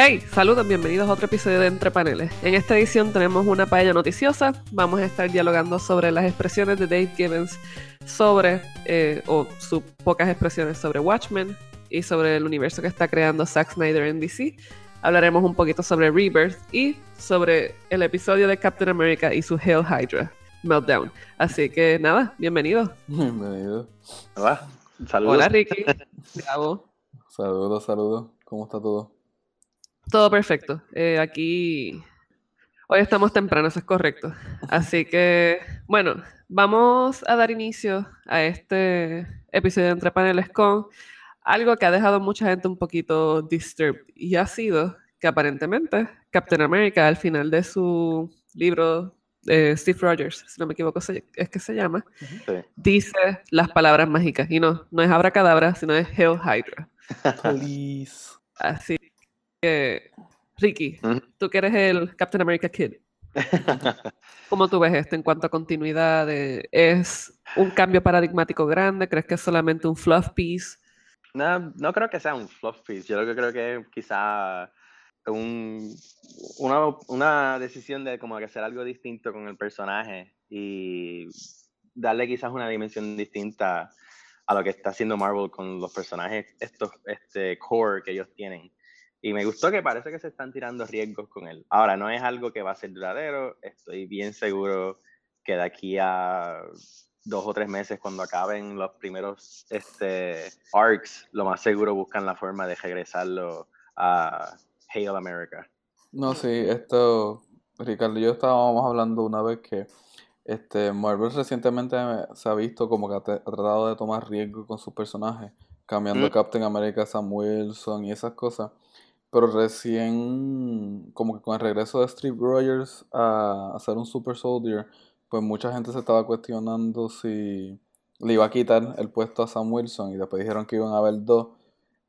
Hey, saludos, bienvenidos a otro episodio de Entre Paneles. En esta edición tenemos una paella noticiosa. Vamos a estar dialogando sobre las expresiones de Dave Gibbons sobre, eh, o sus pocas expresiones sobre Watchmen y sobre el universo que está creando Zack Snyder en DC. Hablaremos un poquito sobre Rebirth y sobre el episodio de Captain America y su Hail Hydra Meltdown. Así que nada, bienvenido. Bienvenido. Hola, saludos. Hola Ricky. Gabo. Saludos, saludos. ¿Cómo está todo? Todo perfecto. Eh, aquí hoy estamos temprano, eso es correcto. Así que, bueno, vamos a dar inicio a este episodio de Entre Paneles con algo que ha dejado mucha gente un poquito disturbed y ha sido que aparentemente Captain America al final de su libro de Steve Rogers, si no me equivoco es que se llama, Sí. dice las palabras mágicas y no, no es abracadabra, sino es Hail Hydra. Please. Así Ricky, Ujú. tú que eres el Captain America Kid, ¿cómo tú ves esto en cuanto a continuidad? de- ¿Es un cambio paradigmático grande? ¿Crees que es solamente un fluff piece? No, no creo que sea un fluff piece. Yo lo que creo que es quizá un, una, una decisión de como que hacer algo distinto con el personaje y darle quizás una dimensión distinta a lo que está haciendo Marvel con los personajes, estos este core que ellos tienen. Y me gustó que parece que se están tirando riesgos con él. Ahora, no es algo que va a ser duradero. Estoy bien seguro que de aquí a dos o tres meses, cuando acaben los primeros este, arcs, lo más seguro buscan la forma de regresarlo a Hail America. No, sí, esto, Ricardo y yo estábamos hablando una vez que este Marvel recientemente se ha visto como que ha, tratado de tomar riesgo con sus personajes, cambiando Mm. Captain America Sam Wilson y esas cosas. Pero recién, como que con el regreso de Steve Rogers a, ser un Super Soldier, pues mucha gente se estaba cuestionando si le iba a quitar el puesto a Sam Wilson y después dijeron que iban a haber dos.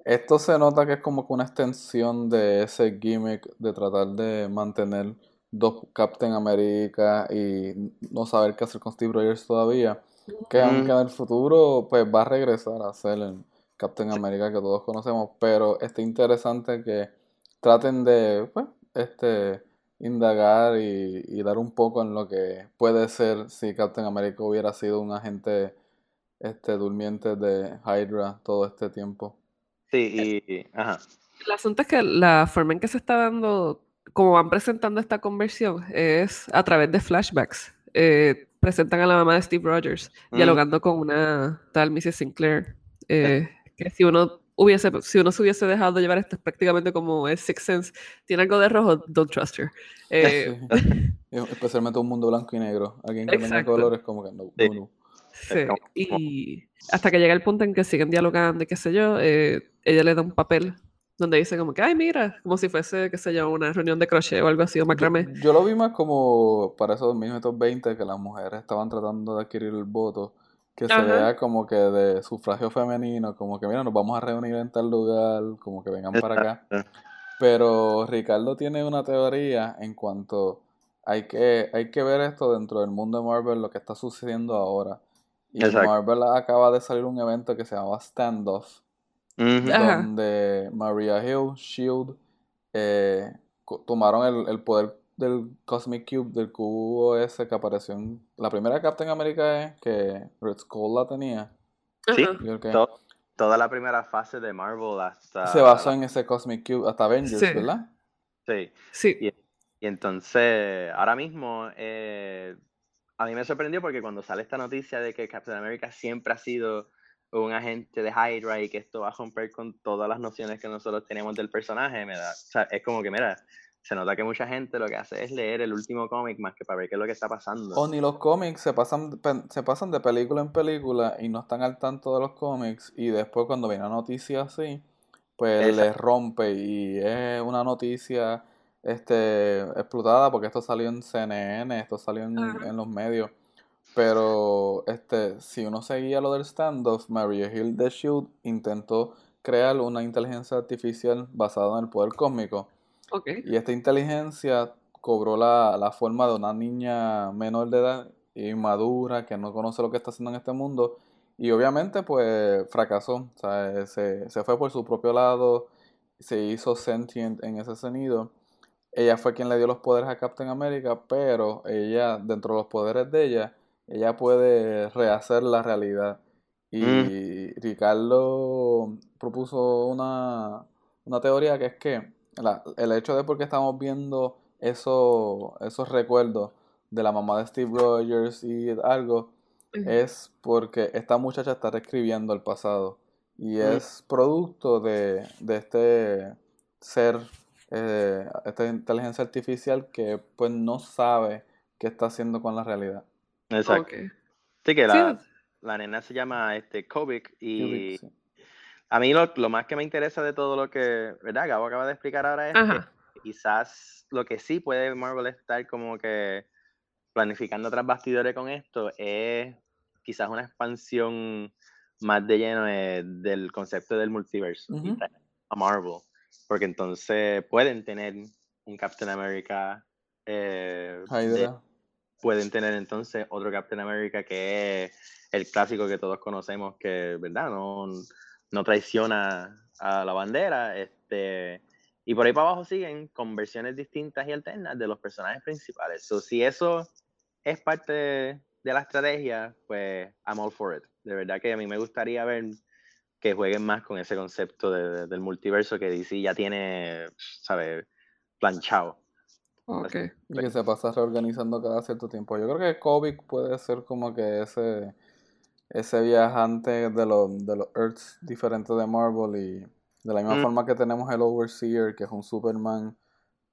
Esto se nota que es como que una extensión de ese gimmick de tratar de mantener dos Captain America y no saber qué hacer con Steve Rogers todavía. Que aunque en el futuro pues va a regresar a ser el Captain America que todos conocemos, pero está interesante que traten de pues, este indagar y, y dar un poco en lo que puede ser si Captain America hubiera sido un agente este durmiente de Hydra todo este tiempo. Sí, y, ajá. El asunto es que la forma en que se está dando, como van presentando esta conversión, es a través de flashbacks. Eh, presentan a la mamá de Steve Rogers Mm. dialogando con una tal Mrs. Sinclair. eh, que si uno hubiese, si uno se hubiese dejado llevar esto es prácticamente como es Sixth Sense, tiene algo de rojo, don't trust her. Eh, Especialmente un mundo blanco y negro. Alguien que tenga Exacto. colores como que no, Sí. no, no. Sí, y hasta que llega el punto en que siguen dialogando y qué sé yo, eh, ella le da un papel donde dice como que, ay, mira, como si fuese, qué sé yo, una reunión de crochet o algo así, o macramé. Yo, yo lo vi más como para esos 1920 que las mujeres estaban tratando de adquirir el voto, que se vea como que de sufragio femenino, como que mira, nos vamos a reunir en tal lugar, como que vengan para acá. Pero Ricardo tiene una teoría en cuanto hay que, hay que ver esto dentro del mundo de Marvel, lo que está sucediendo ahora. Y Exacto. Marvel acaba de salir un evento que se llama Standoff, donde Maria Hill, Shield, eh, tomaron el, el poder del Cosmic Cube, del cubo ese que apareció en la primera Captain America es que Red Skull la tenía. Sí. Ajá. Yo creo que To- toda la primera fase de Marvel hasta... se basó en ese Cosmic Cube, hasta Avengers, Sí. ¿verdad? Sí. Sí, Y, y entonces, ahora mismo, eh, a mí me sorprendió porque cuando sale esta noticia de que Captain America siempre ha sido un agente de Hydra y que esto va a romper con todas las nociones que nosotros tenemos del personaje, me da, o sea, es como que, mira, se nota que mucha gente lo que hace es leer el último cómic más que para ver qué es lo que está pasando. O ni los cómics se pasan, se pasan de película en película y no están al tanto de los cómics y después cuando viene una noticia así, pues Exacto. les rompe y es una noticia este explotada porque esto salió en CNN, esto salió en los medios. Pero este, si uno seguía lo del standoff, Maria Hill de Shield intentó crear una inteligencia artificial basada en el poder cósmico. Y esta inteligencia cobró la, la forma de una niña menor de edad, inmadura, que no conoce lo que está haciendo en este mundo. Y obviamente, pues, fracasó. O sea, se, se fue por su propio lado se hizo sentient en ese sonido. Ella fue quien le dio los poderes a Captain America, pero ella, dentro de los poderes de ella, ella puede rehacer la realidad. Y mm. Ricardo propuso una, teoría que es que el hecho de porque estamos viendo eso, esos recuerdos de la mamá de Steve Rogers y algo, es porque esta muchacha está reescribiendo el pasado. Y es producto de, este ser, eh, esta inteligencia artificial que pues no sabe qué está haciendo con la realidad. Exacto. Sí, que la, la, nena se llama este, Kovic y a mí lo, más que me interesa de todo lo que, ¿verdad? Gabo acaba de explicar ahora es que quizás lo que sí puede Marvel estar como que planificando tras bastidores con esto es quizás una expansión más de lleno del concepto del multiverso a Marvel, porque entonces pueden tener un Captain America, eh, pueden tener entonces otro Captain America que es el clásico que todos conocemos, que verdad no, no traiciona a la bandera, este y por ahí para abajo siguen con versiones distintas y alternas de los personajes principales. So, si eso es parte de, la estrategia, pues I'm all for it. De verdad que a mí me gustaría ver que jueguen más con ese concepto del multiverso que DC ya tiene, ¿sabes? Planchado. Okay. Y que se pasa reorganizando cada cierto tiempo. Yo creo que Kovic puede ser como que ese, ese viajante de los, de los Earths diferentes de Marvel y de la misma mm. forma que tenemos el Overseer, que es un Superman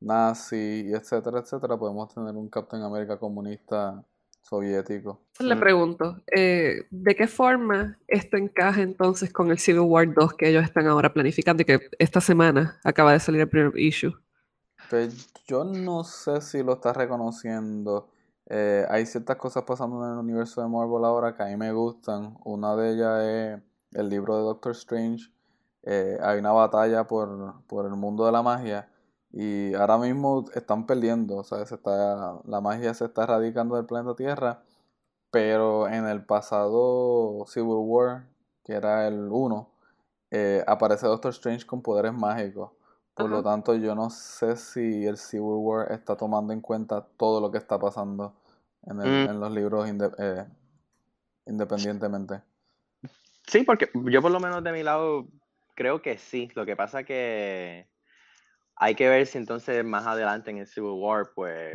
nazi, etcétera, etcétera, podemos tener un Captain America comunista soviético. Le pregunto, eh, ¿de qué forma esto encaja entonces con el Civil War 2 que ellos están ahora planificando y que esta semana acaba de salir el primer issue? Pues yo no sé si lo está reconociendo. Eh, hay ciertas cosas pasando en el universo de Marvel ahora que a mí me gustan. Una de ellas es el libro de Doctor Strange. Eh, hay una batalla por, por el mundo de la magia y ahora mismo están perdiendo, se está, la magia se está erradicando del planeta Tierra, pero en el pasado Civil War, que era el 1, eh, aparece Doctor Strange con poderes mágicos. Por lo tanto, yo no sé si el Civil War está tomando en cuenta todo lo que está pasando en, mm. los libros eh, independientemente. Sí, porque yo por lo menos de mi lado creo que sí. Lo que pasa que hay que ver si entonces más adelante en el Civil War, pues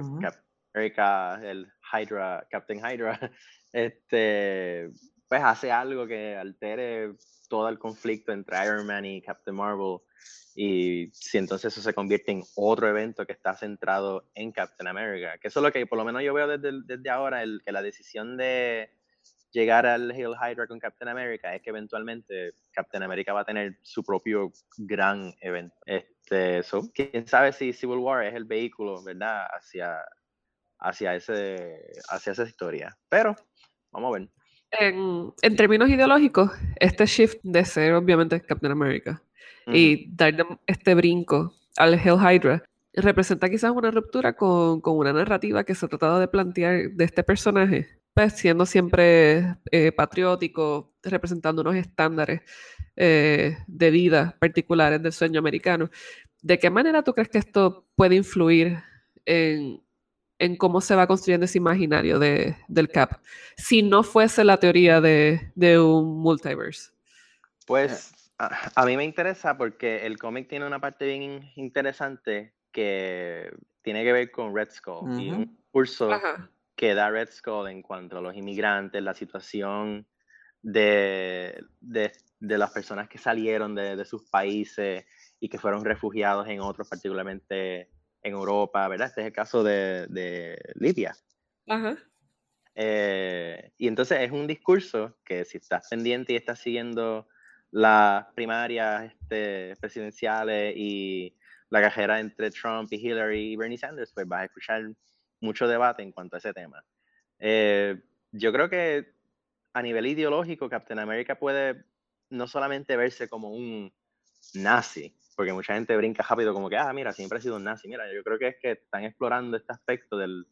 America, el Hydra, Captain Hydra, este, pues hace algo que altere todo el conflicto entre Iron Man y Captain Marvel. Y si entonces eso se convierte en otro evento que está centrado en Captain America, que eso es lo que por lo menos yo veo desde, desde ahora, el, que la decisión de llegar al Hill Hydra con Captain America es que eventualmente Captain America va a tener su propio gran evento. Este, quién sabe si Civil War es el vehículo, ¿verdad? Hacia, hacia, ese, hacia esa historia. Pero, vamos a ver. En, en términos ideológicos, este shift de ser obviamente Captain America y dar este brinco al Hell Hydra representa quizás una ruptura con, con, una narrativa que se ha tratado de plantear de este personaje pues, siendo siempre eh, patriótico, representando unos estándares eh, de vida particulares del sueño americano. ¿De qué manera tú crees que esto puede influir en, cómo se va construyendo ese imaginario de, del CAP, si no fuese la teoría de, un multiverse? Pues a, mí me interesa porque el cómic tiene una parte bien interesante que tiene que ver con Red Skull y un curso que da Red Skull en cuanto a los inmigrantes, la situación de, de, de las personas que salieron de, de, sus países y que fueron refugiados en otros, particularmente en Europa, ¿verdad? Este es el caso de, de Libia. Ajá. Eh, y entonces es un discurso que si estás pendiente y estás siguiendo las primarias este, presidenciales y la cajera entre Trump y Hillary y Bernie Sanders, pues vas a escuchar mucho debate en cuanto a ese tema. Eh, yo creo que a nivel ideológico, Captain America puede no solamente verse como un nazi, porque mucha gente brinca rápido como que, ah, mira, siempre ha sido un nazi. Mira, yo creo que es que están explorando este aspecto del,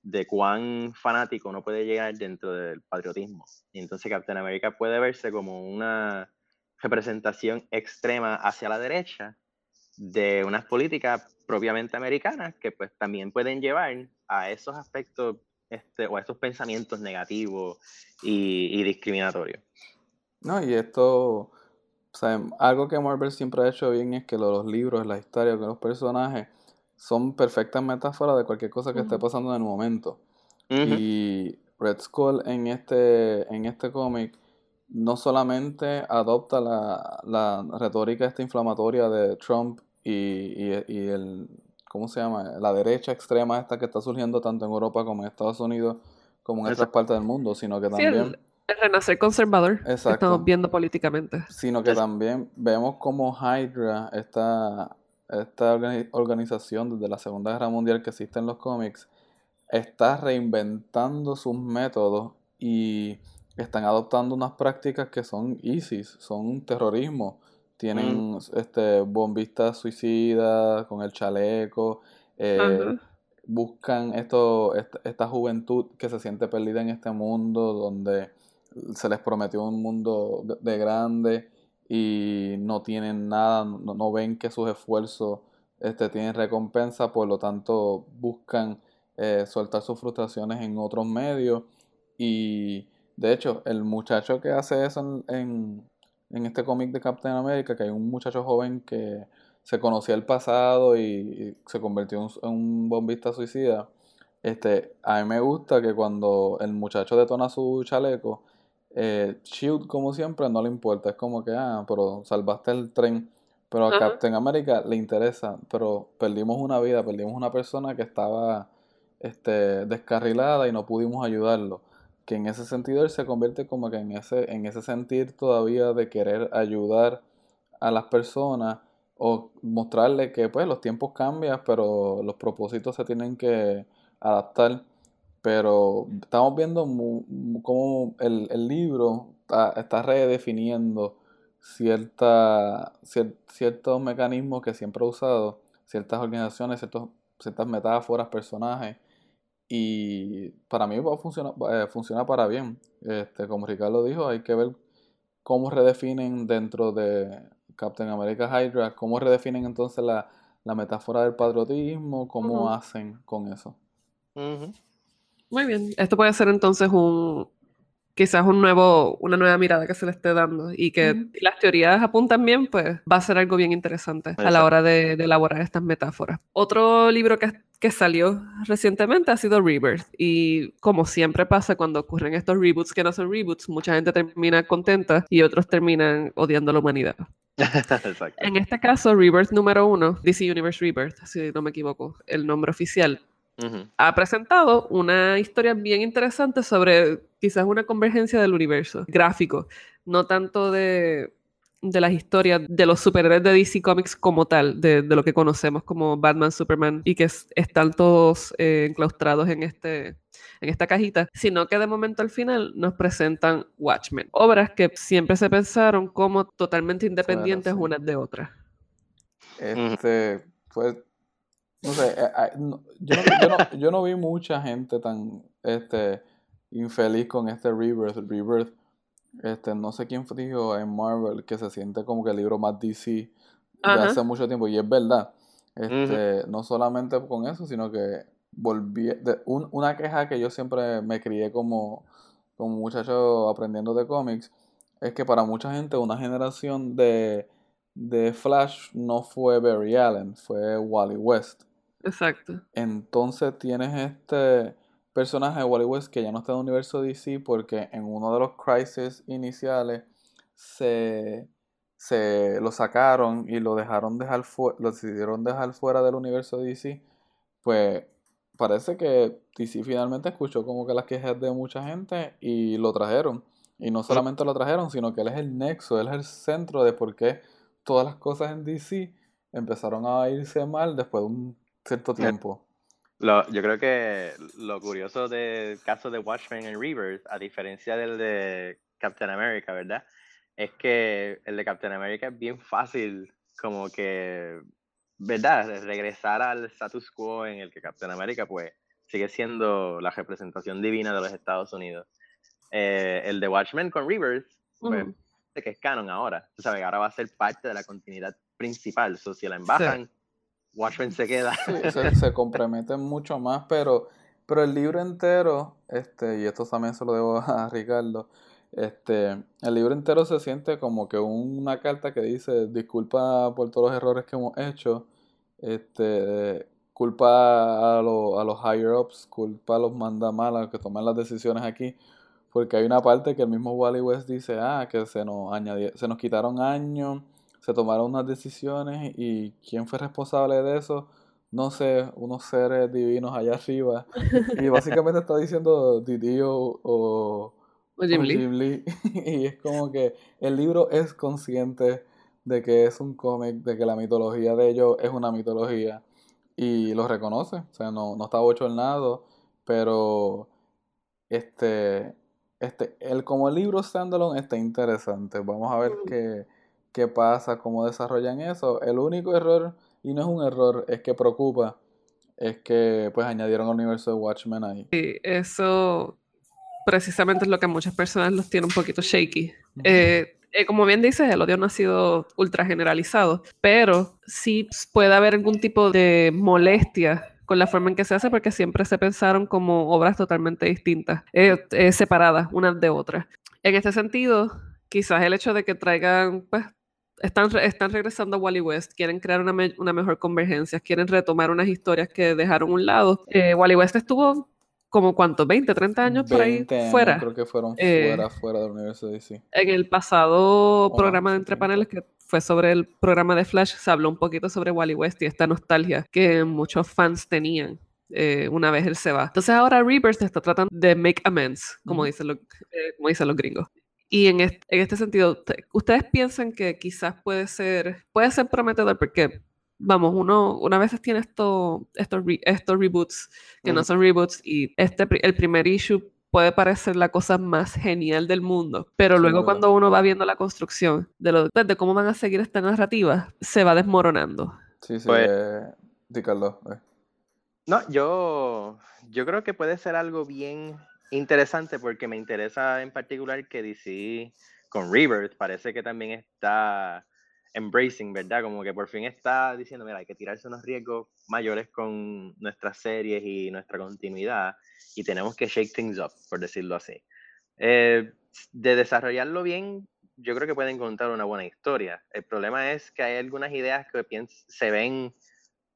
de cuán fanático uno puede llegar dentro del patriotismo. Y entonces Captain America puede verse como una representación extrema hacia la derecha, de unas políticas propiamente americanas que pues también pueden llevar a esos aspectos este, o a esos pensamientos negativos y, discriminatorios. No, y esto, algo que Marvel siempre ha hecho bien es que los libros, la historia, que los personajes son perfectas metáforas de cualquier cosa que esté pasando en el momento. Y Red Skull en este, en este cómic no solamente adopta la, la retórica esta inflamatoria de Trump y, y, el, ¿cómo se llama? La derecha extrema esta que está surgiendo tanto en Europa como en Estados Unidos como en otras partes del mundo, sino que también... el, renacer conservador que estamos viendo políticamente. Sino que también vemos como Hydra, esta, esta organización desde la Segunda Guerra Mundial que existe en los cómics, está reinventando sus métodos y están adoptando unas prácticas que son ISIS, son terrorismo. Tienen mm. este bombistas suicidas con el chaleco. Eh, buscan esto, esta, juventud que se siente perdida en este mundo donde se les prometió un mundo de, grande y no tienen nada, no, ven que sus esfuerzos este, tienen recompensa, por lo tanto buscan eh, soltar sus frustraciones en otros medios y de hecho, el muchacho que hace eso en, este cómic de Captain America, que hay un muchacho joven que se conocía el pasado y, se convirtió en un bombista suicida. Este, a mí me gusta que cuando el muchacho detona su chaleco, eh, Shield, como siempre, no le importa. Es como que, ah, pero salvaste el tren. Pero a Captain America le interesa. Pero perdimos una vida, perdimos una persona que estaba este, descarrilada y no pudimos ayudarlo que en ese sentido él se convierte como que en ese, en ese sentir todavía de querer ayudar a las personas o mostrarle que pues los tiempos cambian, pero los propósitos se tienen que adaptar. Pero estamos viendo cómo el, libro está, redefiniendo cierta, ciertos mecanismos que siempre ha usado, ciertas organizaciones, ciertas metáforas, personajes y para mí va a funcionar, eh, funciona para bien. Este, como Ricardo dijo, hay que ver cómo redefinen dentro de Captain America Hydra, cómo redefinen entonces la, metáfora del patriotismo, cómo hacen con eso. Muy bien, esto puede ser entonces un quizás un nuevo, una nueva mirada que se le esté dando y que las teorías apuntan bien, pues va a ser algo bien interesante a la hora de, de elaborar estas metáforas. Otro libro que que salió recientemente ha sido Rebirth. Y como siempre pasa cuando ocurren estos reboots que no son reboots, mucha gente termina contenta y otros terminan odiando a la humanidad. en este caso, Rebirth número uno, DC Universe Rebirth, si no me equivoco, el nombre oficial, ha presentado una historia bien interesante sobre quizás una convergencia del universo gráfico, no tanto de de las historias de los superhéroes de DC Comics como tal, de, lo que conocemos como Batman, Superman, y que están todos eh, enclaustrados en, este, en esta cajita, sino que de momento al final nos presentan Watchmen, obras que siempre se pensaron como totalmente independientes unas de otras. Este, pues, no sé, eh, yo, no, vi mucha gente tan este, infeliz con este Rebirth. Rebirth este, no sé quién dijo en Marvel que se siente como que el libro más DC de hace mucho tiempo, y es verdad. Este, No solamente con eso, sino que volví. una queja que yo siempre me crié como, como muchacho aprendiendo de cómics es que para mucha gente, una generación de, de Flash no fue Barry Allen, fue Wally West. Exacto. Entonces tienes este personaje de Wally West que ya no está en el universo DC porque en uno de los crisis iniciales se, se lo sacaron y lo dejaron dejar lo decidieron dejar fuera del universo DC, pues parece que DC finalmente escuchó como que las quejas de mucha gente y lo trajeron. Y no solamente lo trajeron, sino que él es el nexo, él es el centro de por qué todas las cosas en DC empezaron a irse mal después de un cierto tiempo yo creo que lo curioso del caso de Watchmen en Rebirth, a diferencia del de Captain America, ¿verdad? Es que el de Captain America es bien fácil, como que, ¿verdad? Regresar al status quo en el que Captain America, pues, sigue siendo la representación divina de los Estados Unidos. Eh, el de Watchmen con Rebirth, pues, que es canon ahora. Tú sabes, ahora va a ser parte de la continuidad principal. So, si la embajan, Watchmen se queda. se, se comprometen mucho más, pero, pero el libro entero, este, y esto también se lo debo a Ricardo, este, el libro entero se siente como que una carta que dice disculpa por todos los errores que hemos hecho, este, culpa a, a los higher ups, culpa a los mandamalas que toman las decisiones aquí, porque hay una parte que el mismo Wally West dice, ah, que se nos se nos quitaron años, se tomaron unas decisiones y quién fue responsable de eso, no sé, unos seres divinos allá arriba. Y básicamente está diciendo Didi o o Jim, Lee. y es como que el libro es consciente de que es un cómic, de que la mitología de ellos es una mitología. Y lo reconoce. O sea, no, no está bochornado. Pero este. Este, el, como el libro standalone está interesante. Vamos a ver mm. qué, qué pasa, cómo desarrollan eso. El único error, y no es un error, es que preocupa, es que pues añadieron el universo de Watchmen ahí. Sí, eso precisamente es lo que a muchas personas los tiene un poquito shaky. Eh, eh, como bien dices, el odio no ha sido ultra generalizado, pero sí puede haber algún tipo de molestia con la forma en que se hace porque siempre se pensaron como obras totalmente distintas, eh, separadas unas de otras. En este sentido, quizás el hecho de que traigan, pues, están, están regresando a Wally West, quieren crear una, una, mejor convergencia, quieren retomar unas historias que dejaron un lado. Wally West estuvo como cuánto, 20, 30 años por ahí fuera. Creo que fueron eh, fuera, fuera del universo de DC. En el pasado programa de Entre Paneles, que fue sobre el programa de Flash, se habló un poquito sobre Wally West y esta nostalgia que muchos fans tenían. Eh, una vez él se va. Entonces ahora Rebirth está tratando de make amends, como, dicen, lo, eh, como dicen los gringos. Y en este, en este sentido, ¿ustedes piensan que quizás puede ser, puede ser prometedor? Porque vamos, uno una vez tiene esto, estos, estos reboots que no son reboots y este, el primer issue puede parecer la cosa más genial del mundo, pero luego cuando uno va viendo la construcción de, lo, de cómo van a seguir esta narrativa, se va desmoronando. Sí, sí, pues, eh, Carlos. Eh. No, yo, yo creo que puede ser algo bien interesante porque me interesa en particular que DC con Rebirth parece que también está embracing, ¿verdad? Como que por fin está diciendo, mira, hay que tirarse unos riesgos mayores con nuestras series y nuestra continuidad y tenemos que shake things up, por decirlo así. Eh, de desarrollarlo bien, yo creo que pueden encontrar una buena historia. El problema es que hay algunas ideas que se ven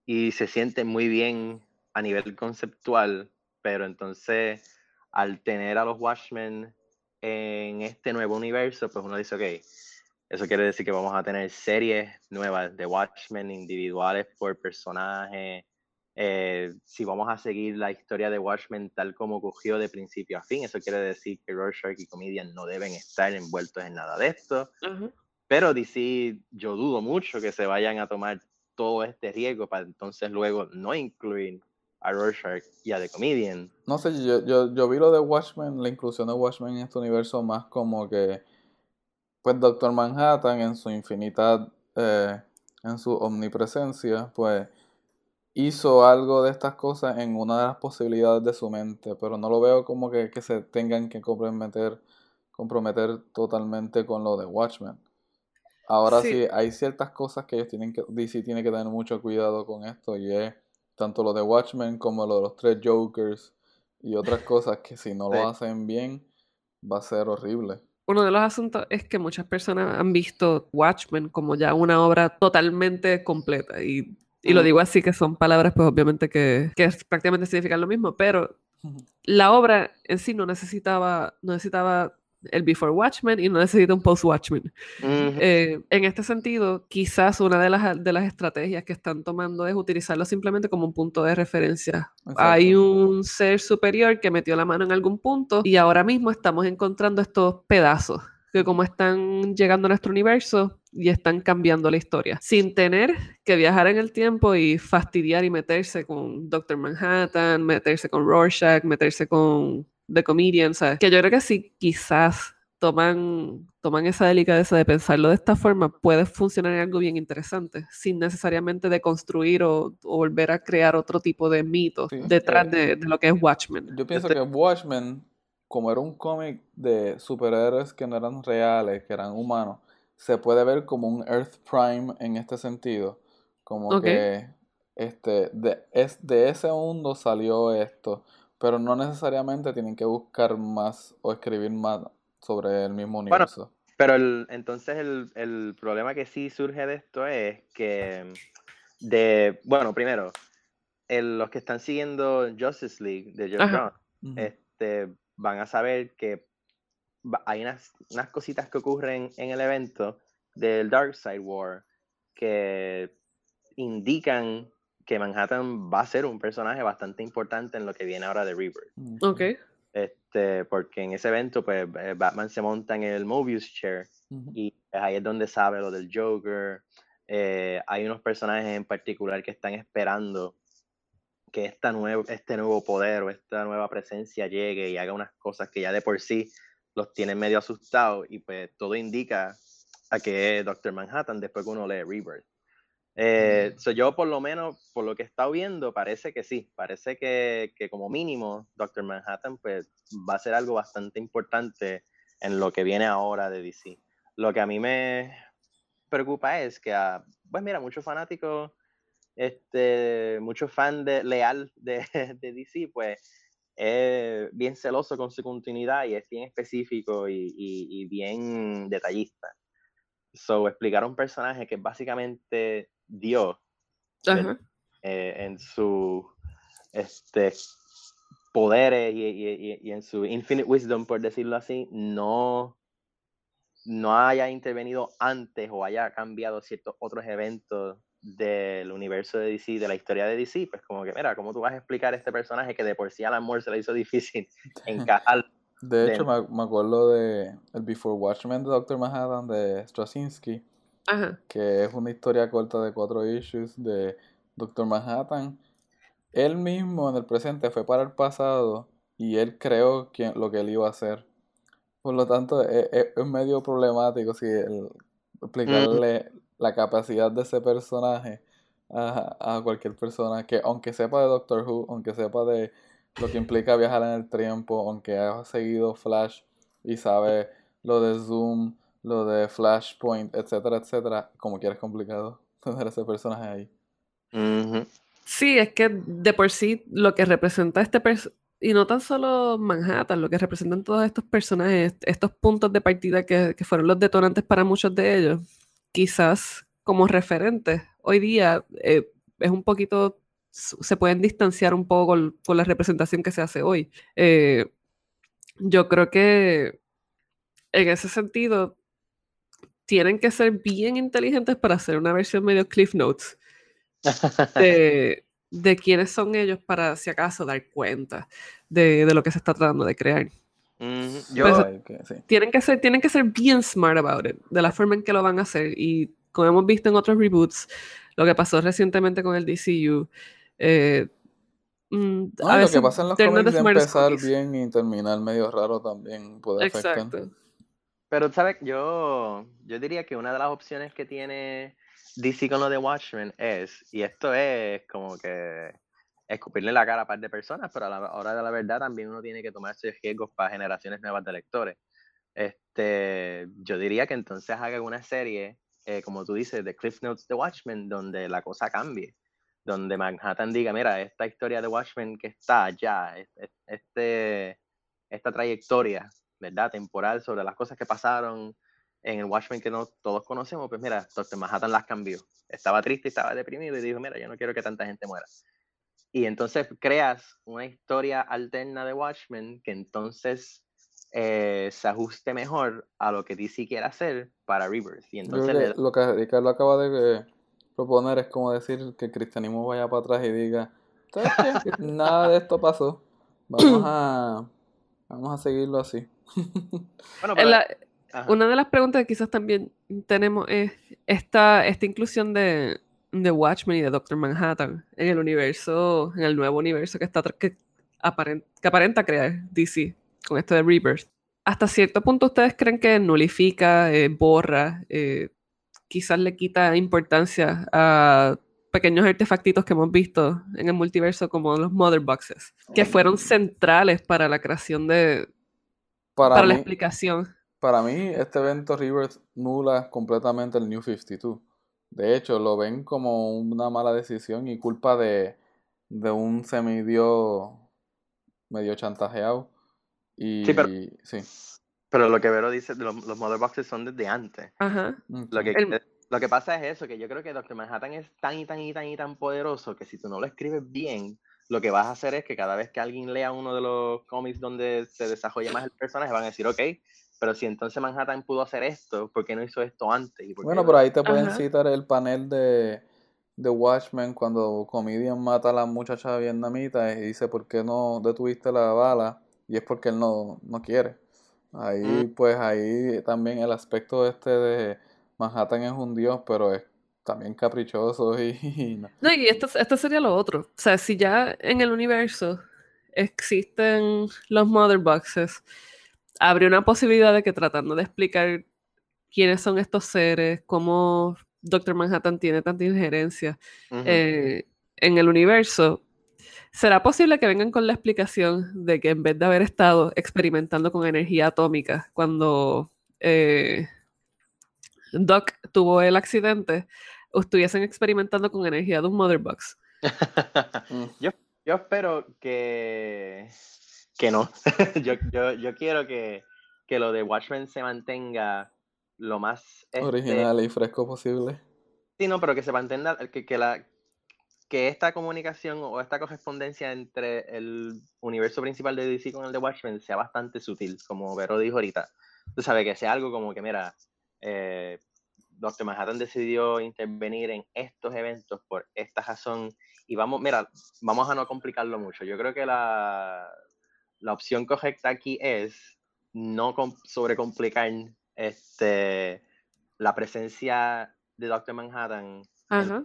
y se sienten muy bien a nivel conceptual, pero entonces al tener a los Watchmen en este nuevo universo, pues uno dice, ok, eso quiere decir que vamos a tener series nuevas de Watchmen individuales por personaje. Eh, si vamos a seguir la historia de Watchmen tal como cogió de principio a fin, eso quiere decir que Rorschach y Comedian no deben estar envueltos en nada de esto. Pero DC, yo dudo mucho que se vayan a tomar todo este riesgo para entonces luego no incluir a Rorschach y a The Comedian. No sé, yo, yo, yo vi lo de Watchmen, la inclusión de Watchmen en este universo más como que pues Doctor Manhattan en su infinidad, eh, en su omnipresencia, pues hizo algo de estas cosas en una de las posibilidades de su mente, pero no lo veo como que, se tengan que comprometer, comprometer totalmente con lo de Watchmen. Ahora sí. hay ciertas cosas que ellos tienen que, DC tiene que tener mucho cuidado con esto, y es tanto lo de Watchmen como lo de los tres Jokers y otras cosas que si no lo hacen bien va a ser horrible. Uno de los asuntos es que muchas personas han visto Watchmen como ya una obra totalmente completa. Y, y lo digo así, que son palabras, pues obviamente que, que prácticamente significan lo mismo, pero la obra en sí no necesitaba, no necesitaba el Before Watchmen y no necesita un Post Watchmen. Eh, en este sentido, quizás una de las, de las estrategias que están tomando es utilizarlo simplemente como un punto de referencia. Hay un ser superior que metió la mano en algún punto y ahora mismo estamos encontrando estos pedazos que como están llegando a nuestro universo y están cambiando la historia, sin tener que viajar en el tiempo y fastidiar y meterse con Doctor Manhattan, meterse con Rorschach, meterse con de comedian, ¿sabes? Que yo creo que si quizás toman, toman esa delicadeza de pensarlo de esta forma, puede funcionar en algo bien interesante, sin necesariamente deconstruir o, o volver a crear otro tipo de mitos detrás de, de, lo que es Watchmen. Yo pienso este que Watchmen, como era un cómic de superhéroes que no eran reales, que eran humanos, se puede ver como un Earth Prime en este sentido. Como que este, de, es, de ese mundo salió esto. Pero no necesariamente tienen que buscar más o escribir más sobre el mismo Bueno, universo. Pero el, entonces el, el problema que sí surge de esto es que de, bueno, primero, el- los que están siguiendo Justice League de Jeff Ajá. Jones, Ujú. este, van a saber que hay unas, unas cositas que ocurren en el evento del Darkseid War que indican que Manhattan va a ser un personaje bastante importante en lo que viene ahora de Rebirth. Ok. Este, porque en ese evento, pues, eh, Batman se monta en el Mobius Chair Ujú. y pues, ahí es donde sabe lo del Joker. Eh, hay unos personajes en particular que están esperando que esta nuevo, este nuevo poder o esta nueva presencia llegue y haga unas cosas que ya de por sí los tienen medio asustados y pues todo indica a que es Doctor Manhattan después que uno lee Rebirth. Eh, Mm. so yo por lo menos, por lo que he estado viendo, parece que sí, parece que, que como mínimo Doctor Manhattan pues va a ser algo bastante importante en lo que viene ahora de DC. Lo que a mí me preocupa es que, a, pues mira, muchos fanáticos, este, muchos fans de, leal de, de DC, pues es bien celoso con su continuidad y es bien específico y, y- y bien detallista. So, explicar a un personaje que es básicamente Dios Ajá. eh, en su este, poderes y, y- y- y en su infinite wisdom, por decirlo así, no, no haya intervenido antes o haya cambiado ciertos otros eventos del universo de DC, de la historia de DC, pues como que, mira, ¿cómo tú vas a explicar a este personaje que de por sí al amor se le hizo difícil encajar? De hecho, de- me, me acuerdo de el Before Watchmen de Doctor Manhattan de Straczynski, Ajá. que es una historia corta de cuatro issues de Doctor Manhattan. Él mismo en el presente fue para el pasado y él creó quién- lo que él iba a hacer. Por lo tanto, es, es- es medio problemático si el- explicarle la capacidad de ese personaje a, a cualquier persona que, aunque sepa de Doctor Who, aunque sepa de lo que implica viajar en el tiempo, aunque haya seguido Flash y sabe lo de Zoom, lo de Flashpoint, etcétera, etcétera, como quieres complicado tener ese personaje ahí. Sí, es que de por sí lo que representa este personaje, y no tan solo Manhattan, lo que representan todos estos personajes, estos puntos de partida que, que fueron los detonantes para muchos de ellos, quizás como referentes, hoy día eh, es un poquito, se pueden distanciar un poco con, con la representación que se hace hoy. Eh, yo creo que en ese sentido tienen que ser bien inteligentes para hacer una versión medio Cliff Notes de, de quiénes son ellos para, si acaso, dar cuenta de, de lo que se está tratando de crear. Yo, sí. Tienen que, ser, tienen que ser bien smart about it, de la forma en que lo van a hacer. Y como hemos visto en otros reboots, lo que pasó recientemente con el DCU, eh, mm, No, a y lo que veces pasa en los cómics de empezar cookies. bien y terminar medio raro también puede afectar. Exacto. Pero, ¿sabes? Yo, yo diría que una de las opciones que tiene DC con lo de Watchmen es, y esto es como que escupirle la cara a par de personas, pero a la hora de la verdad también uno tiene que tomarse riesgos para generaciones nuevas de lectores. Este, yo diría que entonces haga una serie, eh, como tú dices, de Cliff Notes de Watchmen, donde la cosa cambie, donde Manhattan diga, mira, esta historia de Watchmen que está es- este, esta trayectoria, ¿verdad? Temporal sobre las cosas que pasaron en el Watchmen que no todos conocemos, pues mira, Doctor Manhattan las cambió. Estaba triste, estaba deprimido y dijo, mira, yo no quiero que tanta gente muera. Y entonces creas una historia alterna de Watchmen que entonces eh, se ajuste mejor a lo que DC quiere hacer para Rebirth. Y entonces le- lo que Ricardo acaba de eh, proponer es como decir que el cristianismo vaya para atrás y diga, ¿sabes qué? Nada de esto pasó. Vamos a, vamos a seguirlo así. Bueno, En pero- la- ajá. Una de las preguntas que quizás también tenemos es esta, esta inclusión de, de Watchmen y de Doctor Manhattan en el universo, en el nuevo universo que, está, que, aparenta, que aparenta crear DC con esto de Rebirth. ¿Hasta cierto punto ustedes creen que nulifica, eh, borra, eh, quizás le quita importancia a pequeños artefactitos que hemos visto en el multiverso como los Mother Boxes, que fueron centrales para la creación de, Para, para la mí, explicación? Para mí, este evento Rebirth nula completamente el New 52. De hecho, lo ven como una mala decisión y culpa de, de un semidio medio chantajeado. Y, Sí, pero- sí. Pero lo que Vero dice, los, los Mother Boxes son desde antes. Ajá. Lo que, El- lo que pasa es eso, que yo creo que Doctor Manhattan es tan y tan y tan y tan poderoso que si tú no lo escribes bien, lo que vas a hacer es que cada vez que alguien lea uno de los cómics donde se desarrolla más el personaje, van a decir, ok, pero si entonces Manhattan pudo hacer esto, ¿por qué no hizo esto antes? ¿Y por Bueno, no?". pero ahí te pueden Ajá. citar el panel de, de Watchmen cuando Comedian mata a la muchacha vietnamita y dice por qué no detuviste la bala y es porque él no, no quiere. Ahí, Mm. pues ahí también el aspecto este de Manhattan es un dios, pero es también caprichoso y, y no. No, y esto, esto sería lo otro. O sea, si ya en el universo existen los Mother Boxes, habría una posibilidad de que tratando de explicar quiénes son estos seres, cómo Doctor Manhattan tiene tanta injerencia eh, en el universo, ¿será posible que vengan con la explicación de que en vez de haber estado experimentando con energía atómica cuando eh, Doc tuvo el accidente, estuviesen experimentando con energía de un Mother Box? Mm. yo, yo espero que, que no. yo, yo, yo quiero que, que lo de Watchmen se mantenga lo más este, original y fresco posible. Sí, no, pero que se mantenga, que, que, la, que esta comunicación o esta correspondencia entre el universo principal de DC con el de Watchmen sea bastante sutil, como Vero dijo ahorita. Tú sabes, que sea algo como que, mira, eh, Doctor Manhattan decidió intervenir en estos eventos por esta razón y vamos, mira, vamos a no complicarlo mucho. Yo creo que la, la opción correcta aquí es no com- sobrecomplicar este, la presencia de Doctor Manhattan Ajá.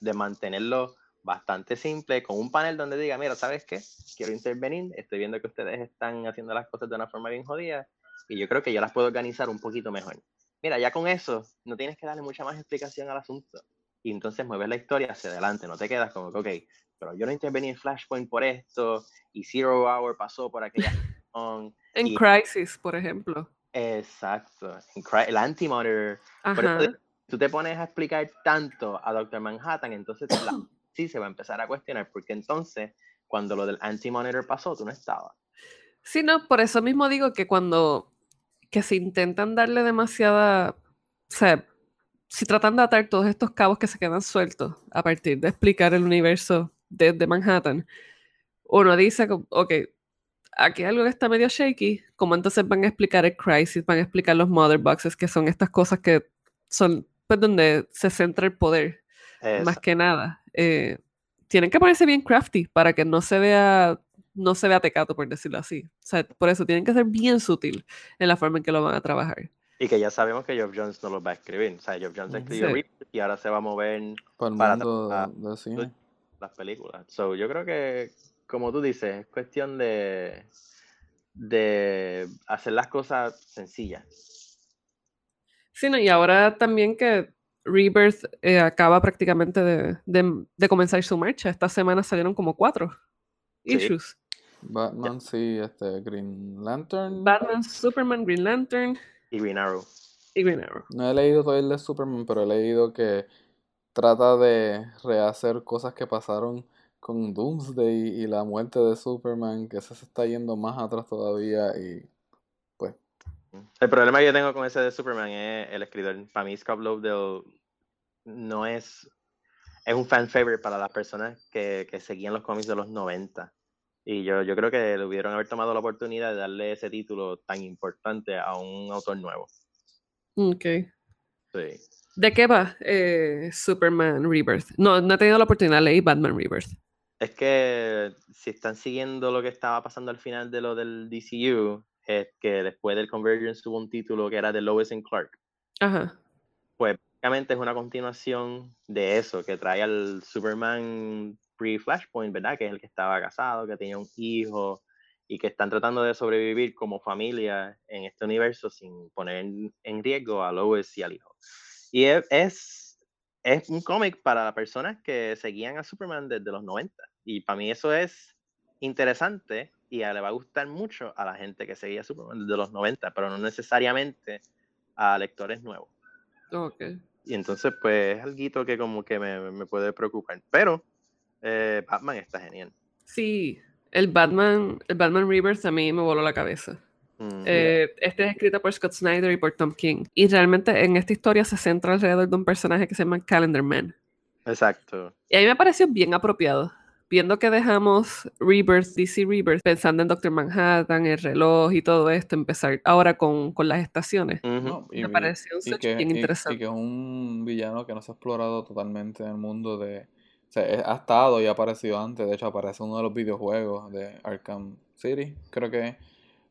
de mantenerlo bastante simple, con un panel donde diga, mira, ¿sabes qué? Quiero intervenir, estoy viendo que ustedes están haciendo las cosas de una forma bien jodida, y yo creo que yo las puedo organizar un poquito mejor. Mira, ya con eso, no tienes que darle mucha más explicación al asunto. Y entonces mueves la historia hacia adelante, no te quedas como que, ok, pero yo no intervení en Flashpoint por esto, y Zero Hour pasó por aquella. En Y- Crisis, por ejemplo. Exacto. El Antimonitor tú te pones a explicar tanto a Doctor Manhattan, entonces la- sí se va a empezar a cuestionar, porque entonces, cuando lo del Anti-Monitor pasó, tú no estabas. Sí, no, por eso mismo digo que cuando que se intentan darle demasiada, o sea, si tratan de atar todos estos cabos que se quedan sueltos a partir de explicar el universo desde Manhattan, uno dice, ok, aquí algo que está medio shaky, como entonces van a explicar el Crisis, van a explicar los Mother Boxes, que son estas cosas que son pues, donde se centra el poder más Esa- que nada. Eh, tienen que ponerse bien crafty para que no se vea, no se vea tecato, por decirlo así. O sea, por eso tienen que ser bien sutil en la forma en que lo van a trabajar. Y que ya sabemos que Geoff Jones no lo va a escribir. O sea, Geoff Jones escribió Sí. Y ahora se va a mover Para el Para mundo tra- de- del cine. las películas. So, yo creo que, como tú dices, es cuestión de, de hacer las cosas sencillas. Sí, no, y ahora también que Rebirth eh, acaba prácticamente de, de- de comenzar su marcha. Esta semana salieron como cuatro Sí. issues. Batman, sí, este, Green Lantern. Batman, Superman, Green Lantern Y Green Arrow. y Green Arrow. No he leído todo el de Superman, pero he leído que trata de rehacer cosas que pasaron con Doomsday y la muerte de Superman, que ese se está yendo más atrás todavía y pues El problema que yo tengo con ese de Superman es el escritor. Para mí, Scott Lobdell no es. Es un fan favorite para las personas que, que seguían los cómics de los 90. Y yo, yo creo que debieron haber tomado la oportunidad de darle ese título tan importante a un autor nuevo. Ok. Sí. ¿De qué va eh, Superman Rebirth? No, no he tenido la oportunidad, leí Batman Rebirth. Es que si están siguiendo lo que estaba pasando al final de lo del DCU, es que después del Convergence tuvo un título que era de Lois and Clark. Ajá. Pues básicamente es una continuación de eso, que trae al Superman pre-Flashpoint, ¿verdad? Que es el que estaba casado, que tenía un hijo y que están tratando de sobrevivir como familia en este universo sin poner en, en riesgo a Lois y al hijo. Y es, es, es un cómic para personas que seguían a Superman desde los 90. Y para mí eso es interesante y le va a gustar mucho a la gente que seguía Superman desde los 90, pero no necesariamente a lectores nuevos. Okay. Y entonces, pues, es algo que como que me, me puede preocupar. Pero eh, Batman está genial. Sí, el Batman, el Batman Rebirth a mí me voló la cabeza. Eh, este es escrito por Scott Snyder y por Tom King. Y realmente en esta historia se centra alrededor de un personaje que se llama Calendar Man. Exacto. Y a mí me pareció bien apropiado. Viendo que dejamos Rebirth, DC Rebirth, pensando en Doctor Manhattan, el reloj y todo esto, empezar ahora con, con las estaciones. me pareció un bien interesante. Y, que es un villano que no se ha explorado totalmente en el mundo de. Sea, ha estado y ha aparecido antes. De hecho, aparece en uno de los videojuegos de Arkham City, creo que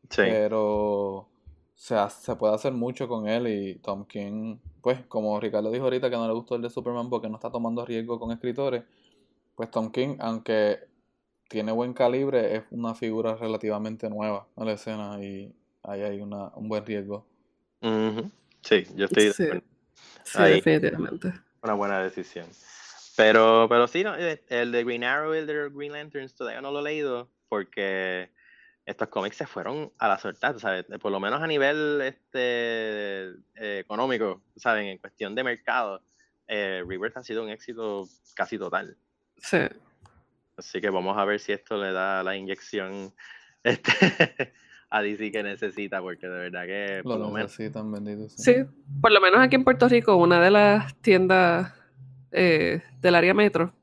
pero se, se puede hacer mucho con él y Tom King, pues como Ricardo dijo ahorita que no le gustó el de Superman porque no está tomando riesgo con escritores, pues Tom King, aunque tiene buen calibre, es una figura relativamente nueva en la escena y ahí hay una, un buen riesgo. Sí, yo estoy... Sí, definitivamente. Una buena decisión. Pero, pero sí, no, eh, el de Green Arrow y el de Green Lanterns todavía no lo he leído porque estos cómics se fueron a la suerte, ¿sabes? Por lo menos a nivel este, eh, económico, ¿saben? En cuestión de mercado, eh, Rebirth ha sido un éxito casi total. Sí. Así que vamos a ver si esto le da la inyección este, a DC que necesita, porque de verdad que... Por lo, necesitan, benditos. Sí. por lo menos aquí en Puerto Rico, una de las tiendas eh, del área metro,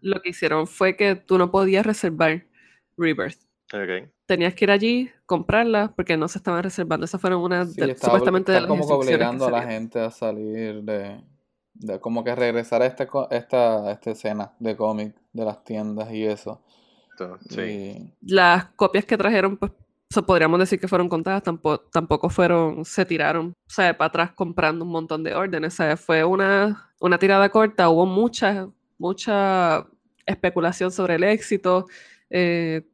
lo que hicieron fue que tú no podías reservar Rebirth. Tenías que ir allí, comprarla, porque no se estaban reservando. Esas fueron una de, supuestamente de las como obligando a la gente a salir de, de, como que regresar a este, esta, esta escena de cómic de las tiendas y eso. Sí. Las copias que trajeron, pues podríamos decir que fueron contadas, tampoco, tampoco fueron, se tiraron, o sea, para atrás comprando un montón de órdenes. O sea, fue una, una tirada corta, hubo mucha, mucha especulación sobre el éxito. Eh,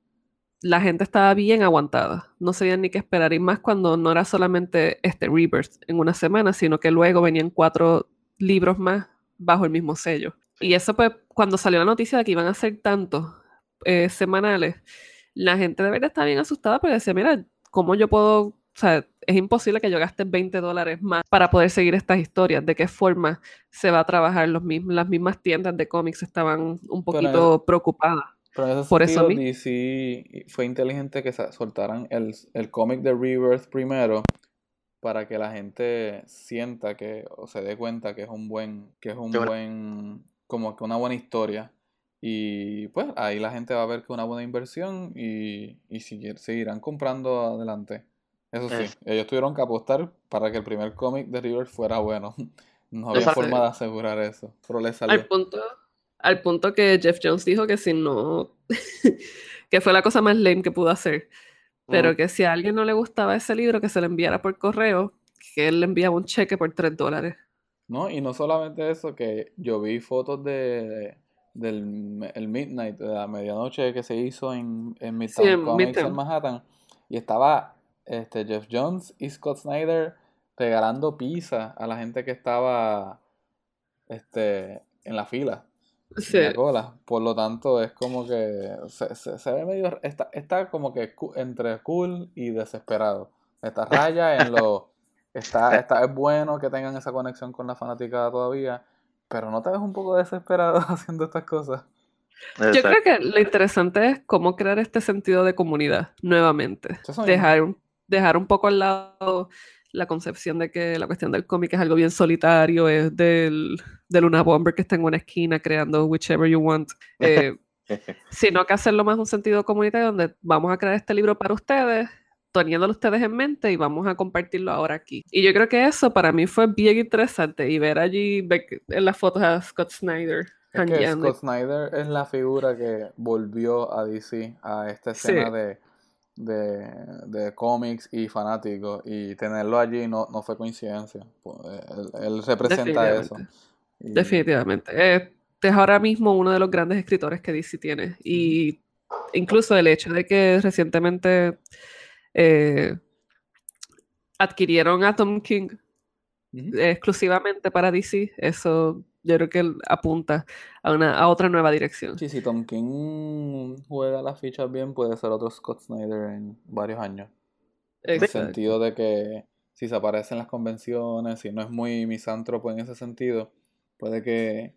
la gente estaba bien aguantada, no sabían ni qué esperar, y más cuando no era solamente este Rebirth en una semana, sino que luego venían cuatro libros más bajo el mismo sello. Y eso pues, cuando salió la noticia de que iban a ser tantos eh, semanales, la gente de verdad estaba bien asustada porque decía, mira, ¿cómo yo puedo, o sea, es imposible que yo gaste 20 dólares más para poder seguir estas historias, de qué forma se va a trabajar, Los mismos, las mismas tiendas de cómics estaban un poquito preocupadas. Pero en ese Por sentido, eso DC fue inteligente que soltaran el, el cómic de Rebirth primero para que la gente sienta que o se dé cuenta que es un buen que es un buen como que una buena historia y pues ahí la gente va a ver que es una buena inversión y, y seguirán comprando adelante. Eso sí ellos tuvieron que apostar para que el primer cómic de Rebirth fuera bueno. No había forma de asegurar eso pero le salió. al punto al punto que Jeff Jones dijo que si no, que fue la cosa más lame que pudo hacer, pero que si a alguien no le gustaba ese libro, que se le enviara por correo, que él le enviaba un cheque por 3 dólares. No, y no solamente eso, que yo vi fotos de, del el Midnight, de la medianoche que se hizo en, en Midtown Comics en Manhattan, y estaba este, Jeff Jones y Scott Snyder regalando pizza a la gente que estaba este, en la fila cola. Por lo tanto, es como que se, se, ve medio. Está, está como que entre cool y desesperado. Esta raya en lo. Está, está, es bueno que tengan esa conexión con la fanaticada todavía, pero ¿no te ves un poco desesperado haciendo estas cosas? Yo creo que lo interesante es cómo crear este sentido de comunidad nuevamente. Dejar, dejar un poco al lado la concepción de que la cuestión del cómic es algo bien solitario, es del, de Luna Bomber que está en una esquina creando whichever you want, eh, sino que hacerlo más un sentido comunitario donde vamos a crear este libro para ustedes, teniéndolo ustedes en mente y vamos a compartirlo ahora aquí. Y yo creo que eso para mí fue bien interesante y ver allí en las fotos a Scott Snyder. Es que Scott Snyder es la figura que volvió a DC a esta escena de de, de cómics y fanáticos y tenerlo allí no, no fue coincidencia. Pues, él, representa eso. Definitivamente. Este es ahora mismo uno de los grandes escritores que DC tiene. Y incluso el hecho de que recientemente eh, adquirieron a Tom King exclusivamente para DC, eso yo creo que apunta a, una, a otra nueva dirección. Sí, si Tom King juega las fichas bien, puede ser otro Scott Snyder en varios años. En el sentido de que si se aparece en las convenciones, si no es muy misántropo en ese sentido, puede que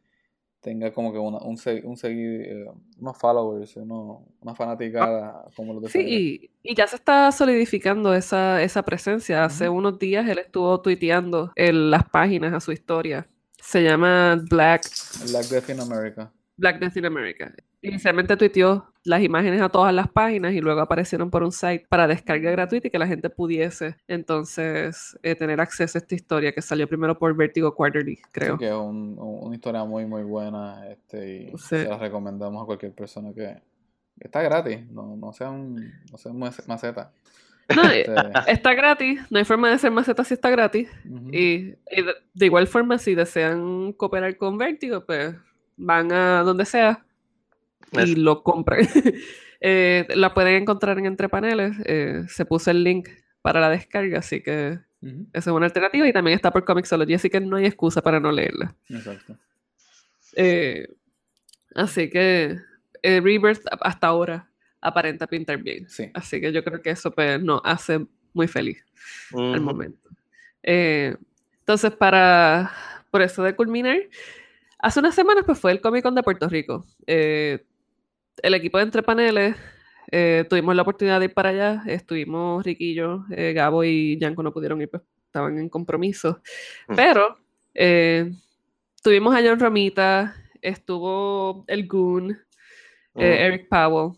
tenga como que una, un, un eh, unos followers, una fanaticada como lo de Sí, y, ya se está solidificando esa, esa presencia. Hace unos días él estuvo tuiteando en las páginas a su historia. Se llama Black... Black Death in America. Black Death in America. Inicialmente tuiteó las imágenes a todas las páginas y luego aparecieron por un site para descarga gratuita y que la gente pudiese entonces eh, tener acceso a esta historia que salió primero por Vertigo Quarterly, creo. que es una historia muy muy buena este, y se la recomendamos a cualquier persona que está gratis, no, no sean, no sean maceta. No, este está gratis, no hay forma de ser maceta si está gratis. Y, de, de, igual forma, si desean cooperar con Vertigo, pues van a donde sea y lo compran. Eh, la pueden encontrar en Entre Paneles. Eh, se puso el link para la descarga, así que esa es una alternativa. Y también está por Comixology, así que no hay excusa para no leerla. Exacto. Eh, así que Rebirth hasta ahora aparenta pintar bien. Así que yo creo que eso pues, nos hace muy feliz al momento. entonces, para por eso de culminar, hace unas semanas pues fue el Comic Con de Puerto Rico. Eh, el equipo de Entre Paneles eh, tuvimos la oportunidad de ir para allá. Estuvimos Riquillo, eh, Gabo y Yanko no pudieron ir, pues estaban en compromiso. Mm. Pero tuvimos a John Romita, estuvo el Goon, mm. Eric Powell.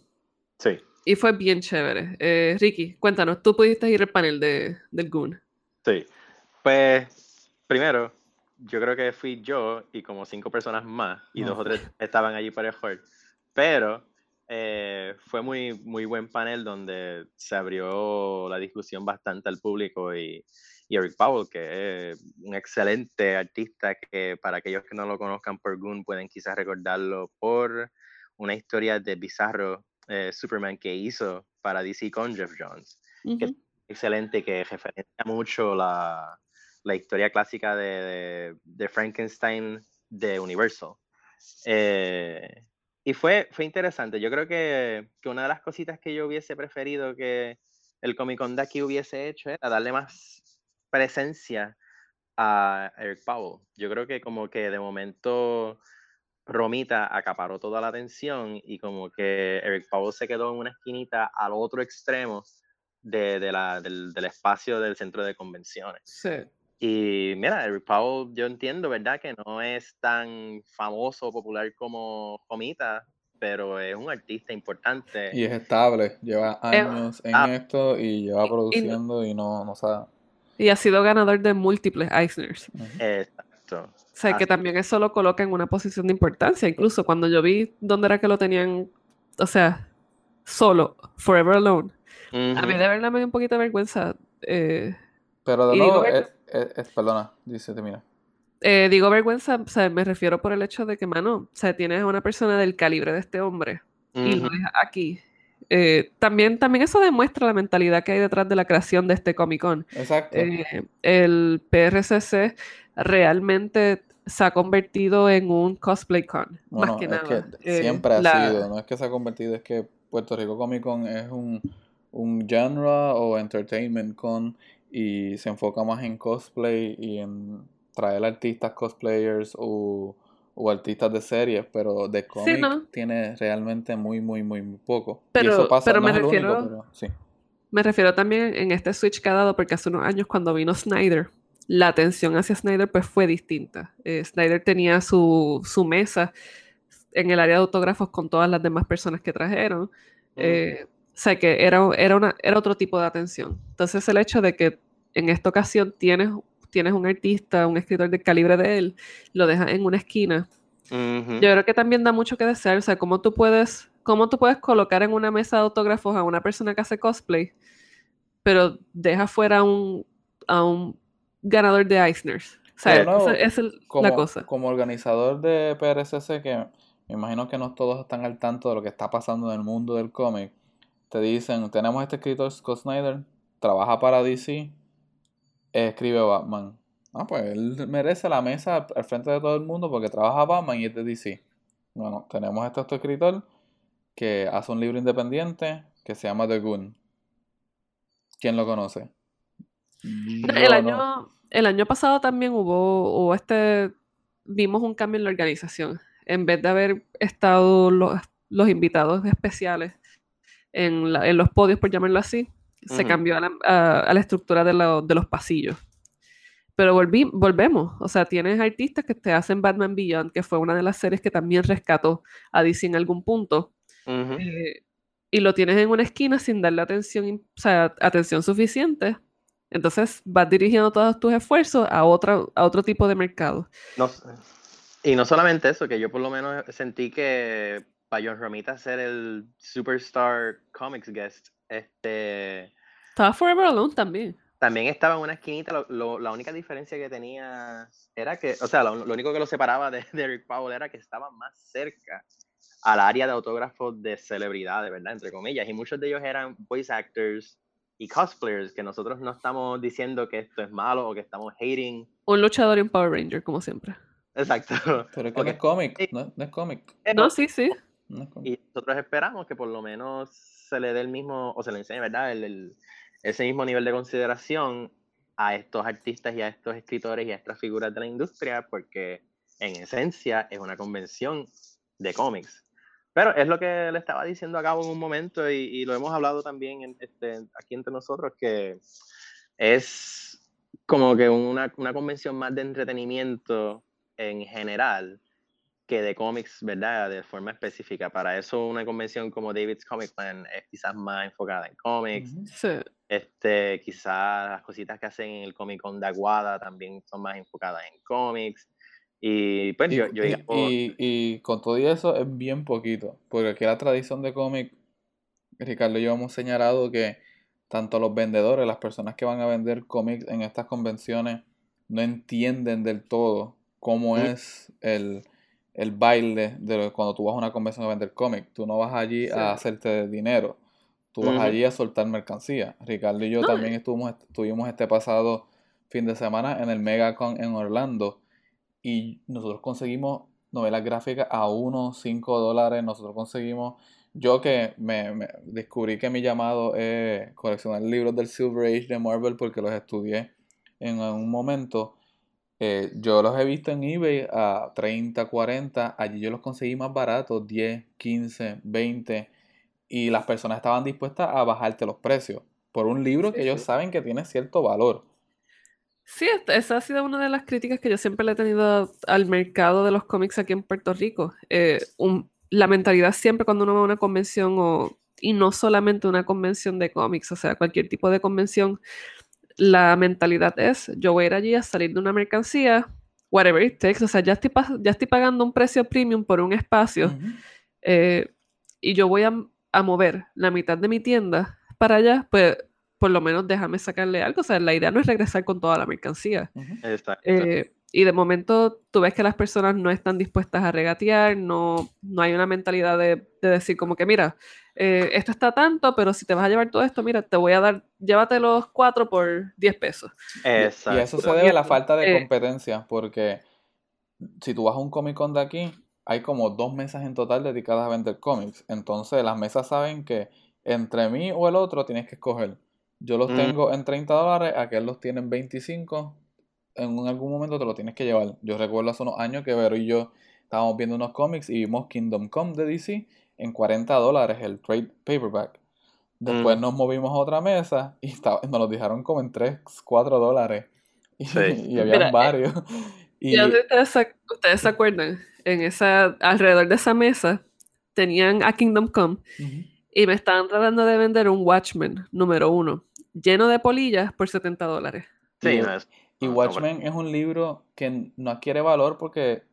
Sí. Y fue bien chévere. Ricky, cuéntanos, tú pudiste ir al panel de, del Goon. Sí. Pues, primero, yo creo que fui yo y como cinco personas más, y dos o tres estaban allí para el juego. Pero eh, fue muy, muy buen panel donde se abrió la discusión bastante al público y, Eric Powell, que es un excelente artista que para aquellos que no lo conozcan por Goon pueden quizás recordarlo por una historia de bizarro eh, Superman que hizo para DC con Jeff Jones. que es excelente, que referencia mucho la, la historia clásica de, de, Frankenstein de Universal. Eh, y fue, fue interesante. Yo creo que, que, una de las cositas que yo hubiese preferido que el Comic Con de aquí hubiese hecho era darle más presencia a Eric Powell. Yo creo que como que de momento Romita acaparó toda la atención y como que Eric Powell se quedó en una esquinita al otro extremo de, de la, del, del, espacio del centro de convenciones. Sí. Y mira, Eric Powell, yo entiendo, ¿verdad? Que no es tan famoso o popular como Comita, pero es un artista importante. Y es estable, lleva años en ah, esto y lleva produciendo y, no, no sabe. Y ha sido ganador de múltiples Eisners. Exacto. O sea, que también eso lo coloca en una posición de importancia. Incluso cuando yo vi dónde era que lo tenían, o sea, solo, Forever Alone. A mí de verdad me dio un poquito de vergüenza. Eh, pero de nuevo, es, perdona, dice, mira. Eh, digo vergüenza, o sea, me refiero por el hecho de que, mano, o sea, tienes a una persona del calibre de este hombre y lo aquí. Eh, también, también eso demuestra la mentalidad que hay detrás de la creación de este Comic Con. Exacto. Eh, el PRCC realmente se ha convertido en un cosplay con, más que nada. siempre ha sido, no es que se ha convertido, es que Puerto Rico Comic Con es un, un genre o entertainment con y se enfoca más en cosplay y en traer artistas cosplayers o, artistas de series, pero de cómic tiene realmente muy, muy, muy, poco. Pero, y eso pasa, pero me refiero, Me refiero también en este switch que ha dado, porque hace unos años cuando vino Snyder, la atención hacia Snyder pues fue distinta. Eh, Snyder tenía su, su, mesa en el área de autógrafos con todas las demás personas que trajeron. Eh, o sea que era, era, una, era otro tipo de atención. Entonces el hecho de que en esta ocasión tienes, tienes un artista, un escritor del calibre de él, lo dejas en una esquina. Yo creo que también da mucho que desear, o sea, cómo tú puedes, cómo tú puedes colocar en una mesa de autógrafos a una persona que hace cosplay, pero deja fuera a un, a un ganador de Eisners. O sea, esa, es la cosa. Como organizador de PRCC, que me imagino que no todos están al tanto de lo que está pasando en el mundo del cómic, te dicen, tenemos este escritor Scott Snyder, trabaja para DC, escribe Batman. Ah, pues él merece la mesa al frente de todo el mundo porque trabaja Batman y es de DC. Bueno, tenemos este otro escritor que hace un libro independiente que se llama The Goon. ¿Quién lo conoce? el, año, el año pasado también hubo, hubo este, vimos un cambio en la organización. En vez de haber estado los, los invitados especiales en, en, los podios, por llamarlo así, se cambió a la, a, la estructura de, de, los pasillos. Pero volví, volvemos, o sea, tienes artistas que te hacen Batman Beyond, que fue una de las series que también rescató a DC en algún punto, eh, y lo tienes en una esquina sin darle atención, o sea, atención suficiente. Entonces vas dirigiendo todos tus esfuerzos a, otra, a otro tipo de mercado. No, y no solamente eso, que yo por lo menos sentí que para John Romita ser el Superstar Comics Guest, este... Estaba Forever Alone también. También estaba en una esquinita, la única diferencia que tenía era que, o sea, lo, único que lo separaba de, de Eric Powell era que estaba más cerca al área de autógrafos de celebridades, ¿verdad? Entre comillas. Y muchos de ellos eran voice actors y cosplayers, que nosotros no estamos diciendo que esto es malo o que estamos hating. Un luchador y un Power Ranger, como siempre. Exacto. Pero que no es cómic, no, es cómic. No, sí, sí. y nosotros esperamos que por lo menos se le dé el mismo, o se le enseñe, ¿verdad? El, ese mismo nivel de consideración a estos artistas y a estos escritores y a estas figuras de la industria, porque en esencia es una convención de cómics. Pero es lo que le estaba diciendo a Cabo en un momento y, lo hemos hablado también este, aquí entre nosotros, que es como que una, una, convención más de entretenimiento en general que de cómics, ¿verdad? De forma específica. Para eso una convención como David's Comic Plan es quizás más enfocada en cómics. Sí. Este, quizás las cositas que hacen en el Comic Con de Aguada también son más enfocadas en cómics. Y pues yo, yo y, y, con todo eso es bien poquito, porque aquí la tradición de cómic, Ricardo y yo hemos señalado que tanto los vendedores, las personas que van a vender cómics en estas convenciones, no entienden del todo cómo es el, baile de cuando tú vas a una convención a vender cómics. Tú no vas allí a hacerte dinero, tú vas allí a soltar mercancía. Ricardo y yo también estuvimos, estuvimos este pasado fin de semana en el MegaCon en Orlando y nosotros conseguimos novelas gráficas a 1, 5 dólares, nosotros conseguimos, yo que me, descubrí que mi llamado es coleccionar libros del Silver Age de Marvel porque los estudié en un momento, eh, yo los he visto en eBay a 30, 40, allí yo los conseguí más baratos, 10, 15, 20, y las personas estaban dispuestas a bajarte los precios por un libro que ellos saben que tiene cierto valor. Sí, esa ha sido una de las críticas que yo siempre le he tenido al mercado de los cómics aquí en Puerto Rico. Eh, la mentalidad siempre cuando uno va a una convención, o, y no solamente una convención de cómics, o sea, cualquier tipo de convención, la mentalidad es, yo voy a ir allí a salir de una mercancía, whatever it takes, o sea, ya estoy, ya estoy pagando un precio premium por un espacio, eh, y yo voy a, a mover la mitad de mi tienda para allá, pues por lo menos déjame sacarle algo. O sea, la idea no es regresar con toda la mercancía. Eh, y de momento tú ves que las personas no están dispuestas a regatear, no, no hay una mentalidad de, decir como que, mira, eh, esto está tanto, pero si te vas a llevar todo esto, mira, te voy a dar, llévate los cuatro por 10 pesos. Exacto. Y eso se debe a la falta de eh, competencia, porque si tú vas a un Comic Con de aquí, hay como dos mesas en total dedicadas a vender cómics. Entonces las mesas saben que entre mí o el otro tienes que escoger. Yo los mm. tengo en 30 dólares, aquel los tiene en 25. En algún momento te lo tienes que llevar. Yo recuerdo hace unos años que Vero y yo estábamos viendo unos cómics y vimos Kingdom Come de DC en 40 dólares el trade paperback. Después mm. nos movimos a otra mesa y nos los dejaron como en 3, 4 dólares. Y, y había varios. Y, ustedes, se acuerdan, en esa, alrededor de esa mesa tenían a Kingdom Come y me estaban tratando de vender un Watchmen número uno, lleno de polillas por 70 dólares. Sí, y Watchmen es un libro que no adquiere valor porque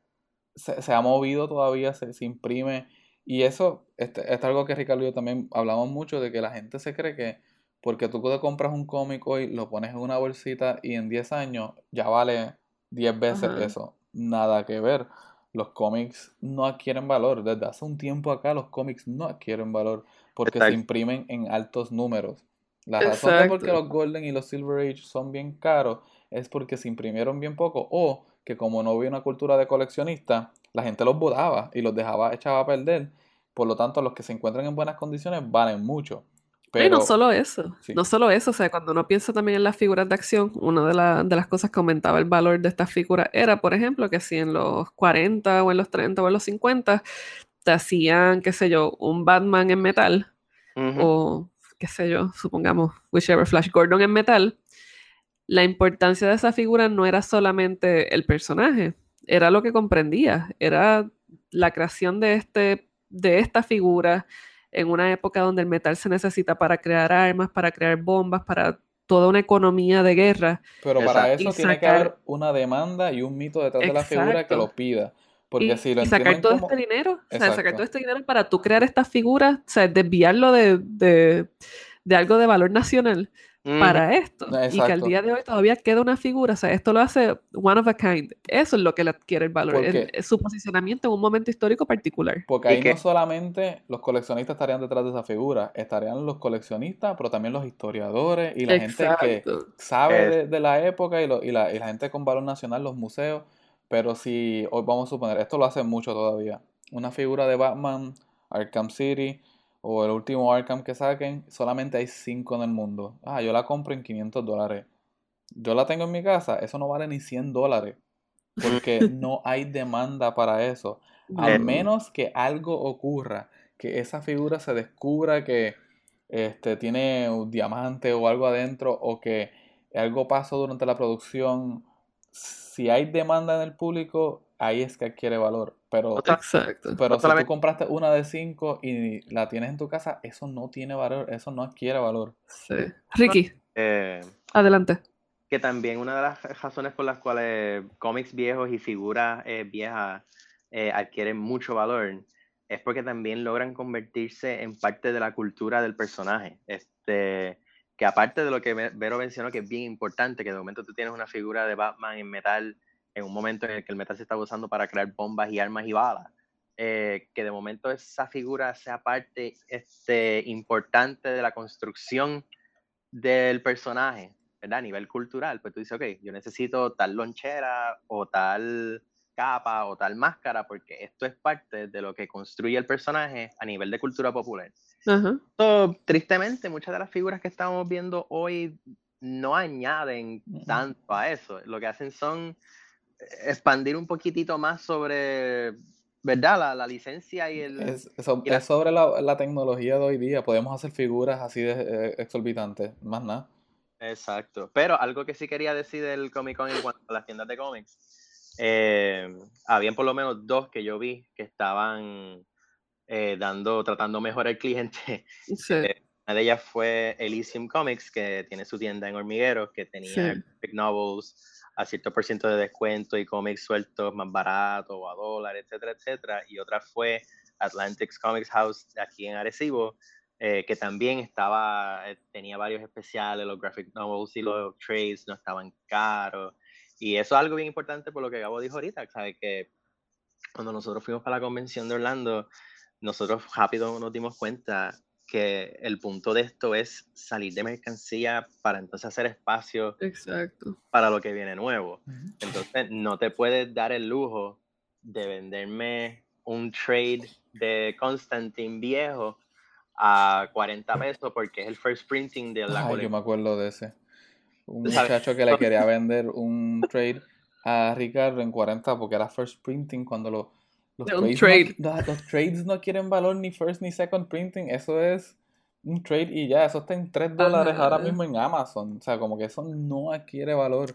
se, ha movido todavía, se, imprime. Y eso este, es algo que Ricardo y yo también hablamos mucho, de que la gente se cree que porque tú te compras un cómic hoy, lo pones en una bolsita y en 10 años ya vale 10 veces eso. Nada que ver. Los cómics no adquieren valor. Desde hace un tiempo acá los cómics no adquieren valor porque se imprimen en altos números. La razón de por qué los Golden y los Silver Age son bien caros es porque se imprimieron bien poco o que como no había una cultura de coleccionista, la gente los botaba y los dejaba echaba a perder. Por lo tanto, los que se encuentran en buenas condiciones valen mucho. Pero, y no solo eso, no solo eso, o sea, cuando uno piensa también en las figuras de acción, una de, de las cosas que aumentaba el valor de estas figuras era, por ejemplo, que si en los 40 o en los 30 o en los 50 te hacían, qué sé yo, un Batman en metal o qué sé yo, supongamos, whichever Flash Gordon en metal, la importancia de esa figura no era solamente el personaje, era lo que comprendía, era la creación de, este, de esta figura en una época donde el metal se necesita para crear armas, para crear bombas, para toda una economía de guerra. Pero para eso tiene que haber una demanda y un mito detrás de la figura que lo pida. Porque y, si lo sacar todo este dinero, o sea, sacar todo este dinero para tú crear estas figuras, o sea, desviarlo de, de, de algo de valor nacional para esto. Y que al día de hoy todavía queda una figura, o sea, esto lo hace one of a kind. Eso es lo que le adquiere el valor, es, su posicionamiento en un momento histórico particular. Porque ahí no solamente los coleccionistas estarían detrás de esa figura, estarían los coleccionistas, pero también los historiadores y la gente que sabe de, la época y, y, la, y la gente con valor nacional, los museos. Pero si, hoy vamos a suponer, esto lo hace mucho todavía. Una figura de Batman, Arkham City, o el último Arkham que saquen, solamente hay 5 en el mundo. Ah, yo la compro en 500 dólares. Yo la tengo en mi casa, eso no vale ni 100 dólares. Porque no hay demanda para eso. Al menos que algo ocurra, que esa figura se descubra que este, tiene un diamante o algo adentro, o que algo pasó durante la producción, si hay demanda en el público, ahí es que adquiere valor. Pero, Exacto. pero si tú compraste una de cinco y la tienes en tu casa, eso no tiene valor, eso no adquiere valor. Sí. Ricky, eh, adelante. Que también una de las razones por las cuales cómics viejos y figuras eh, viejas eh, adquieren mucho valor es porque también logran convertirse en parte de la cultura del personaje. Este, que aparte de lo que Vero mencionó, que es bien importante, que de momento tú tienes una figura de Batman en metal, en un momento en el que el metal se está usando para crear bombas y armas y balas, eh, que de momento esa figura sea parte este, importante de la construcción del personaje, ¿verdad? A nivel cultural, pues tú dices, ok, yo necesito tal lonchera o tal capa o tal máscara, porque esto es parte de lo que construye el personaje a nivel de cultura popular tristemente, muchas de las figuras que estamos viendo hoy no añaden tanto a eso. Lo que hacen son expandir un poquitito más sobre, ¿verdad? La, licencia y el... Es, sobre la, tecnología de hoy día. Podemos hacer figuras así de eh, exorbitantes, más nada. Exacto. Pero algo que sí quería decir del Comic Con en cuanto a las tiendas de cómics. Eh, habían por lo menos dos que yo vi que estaban eh, dando, tratando mejor al cliente. Eh, una de ellas fue Elysium Comics, que tiene su tienda en Hormigueros, que tenía novels a cierto por ciento de descuento y cómics sueltos más baratos o a dólar, etcétera, etcétera. Y otra fue Atlantic Comics House aquí en Arecibo, eh, que también estaba, tenía varios especiales, los graphic novels y los trades no estaban caros. Y eso es algo bien importante por lo que Gabo dijo ahorita, ¿sabe? Que cuando nosotros fuimos para la convención de Orlando, nosotros rápido nos dimos cuenta que el punto de esto es salir de mercancía para entonces hacer espacio Exacto. para lo que viene nuevo. Entonces no te puedes dar el lujo de venderme un trade de Constantine viejo a 40 pesos porque es el first printing de la Ay, yo me acuerdo de ese. Un muchacho que le quería vender un trade a Ricardo en 40 porque era first printing cuando lo los, trades No, los trades no quieren valor ni first ni second printing. Eso es un trade y ya. Eso está en 3 dólares ahora mismo en Amazon. O sea, como que eso no adquiere valor.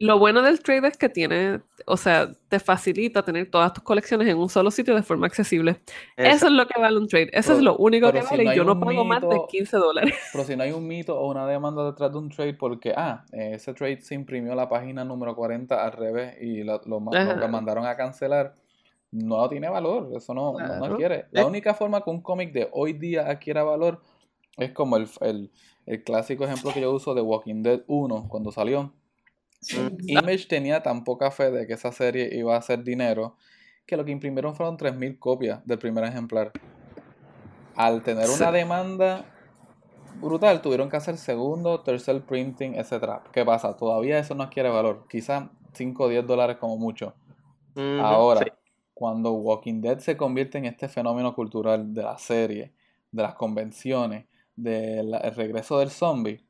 Lo bueno del trade es que tiene, o sea, te facilita tener todas tus colecciones en un solo sitio de forma accesible. Eso es lo que vale un trade. Eso es lo único que vale y yo no pago más de 15 dólares. Pero si no hay un mito o una demanda detrás de un trade porque, ah, ese trade se imprimió la página número 40 al revés y lo, lo mandaron a cancelar no tiene valor, eso no, no, adquiere. La única forma que un cómic de hoy día adquiera valor es como el, el, clásico ejemplo que yo uso de Walking Dead 1 cuando salió. Image tenía tan poca fe de que esa serie iba a hacer dinero que lo que imprimieron fueron 3.000 copias del primer ejemplar. Al tener una demanda brutal, tuvieron que hacer segundo, tercer printing, etcétera. ¿Qué pasa? Todavía eso no adquiere valor. Quizás 5 o 10 dólares como mucho. Ahora, sí. Cuando Walking Dead se convierte en este fenómeno cultural de la serie, de las convenciones, del el regreso del zombie,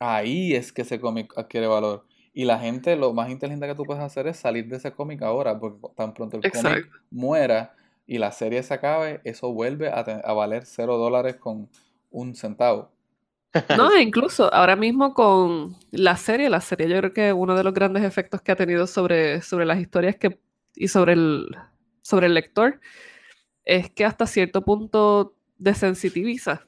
ahí es que ese cómic adquiere valor. Y la gente, lo más inteligente que tú puedes hacer es salir de ese cómic ahora, porque tan pronto el cómic muera y la serie se acabe, eso vuelve a, valer 0 dólares con un centavo. No, incluso ahora mismo con la serie, la serie yo creo que uno de los grandes efectos que ha tenido sobre, sobre las historias que, y sobre el, sobre el lector es que hasta cierto punto desensitiviza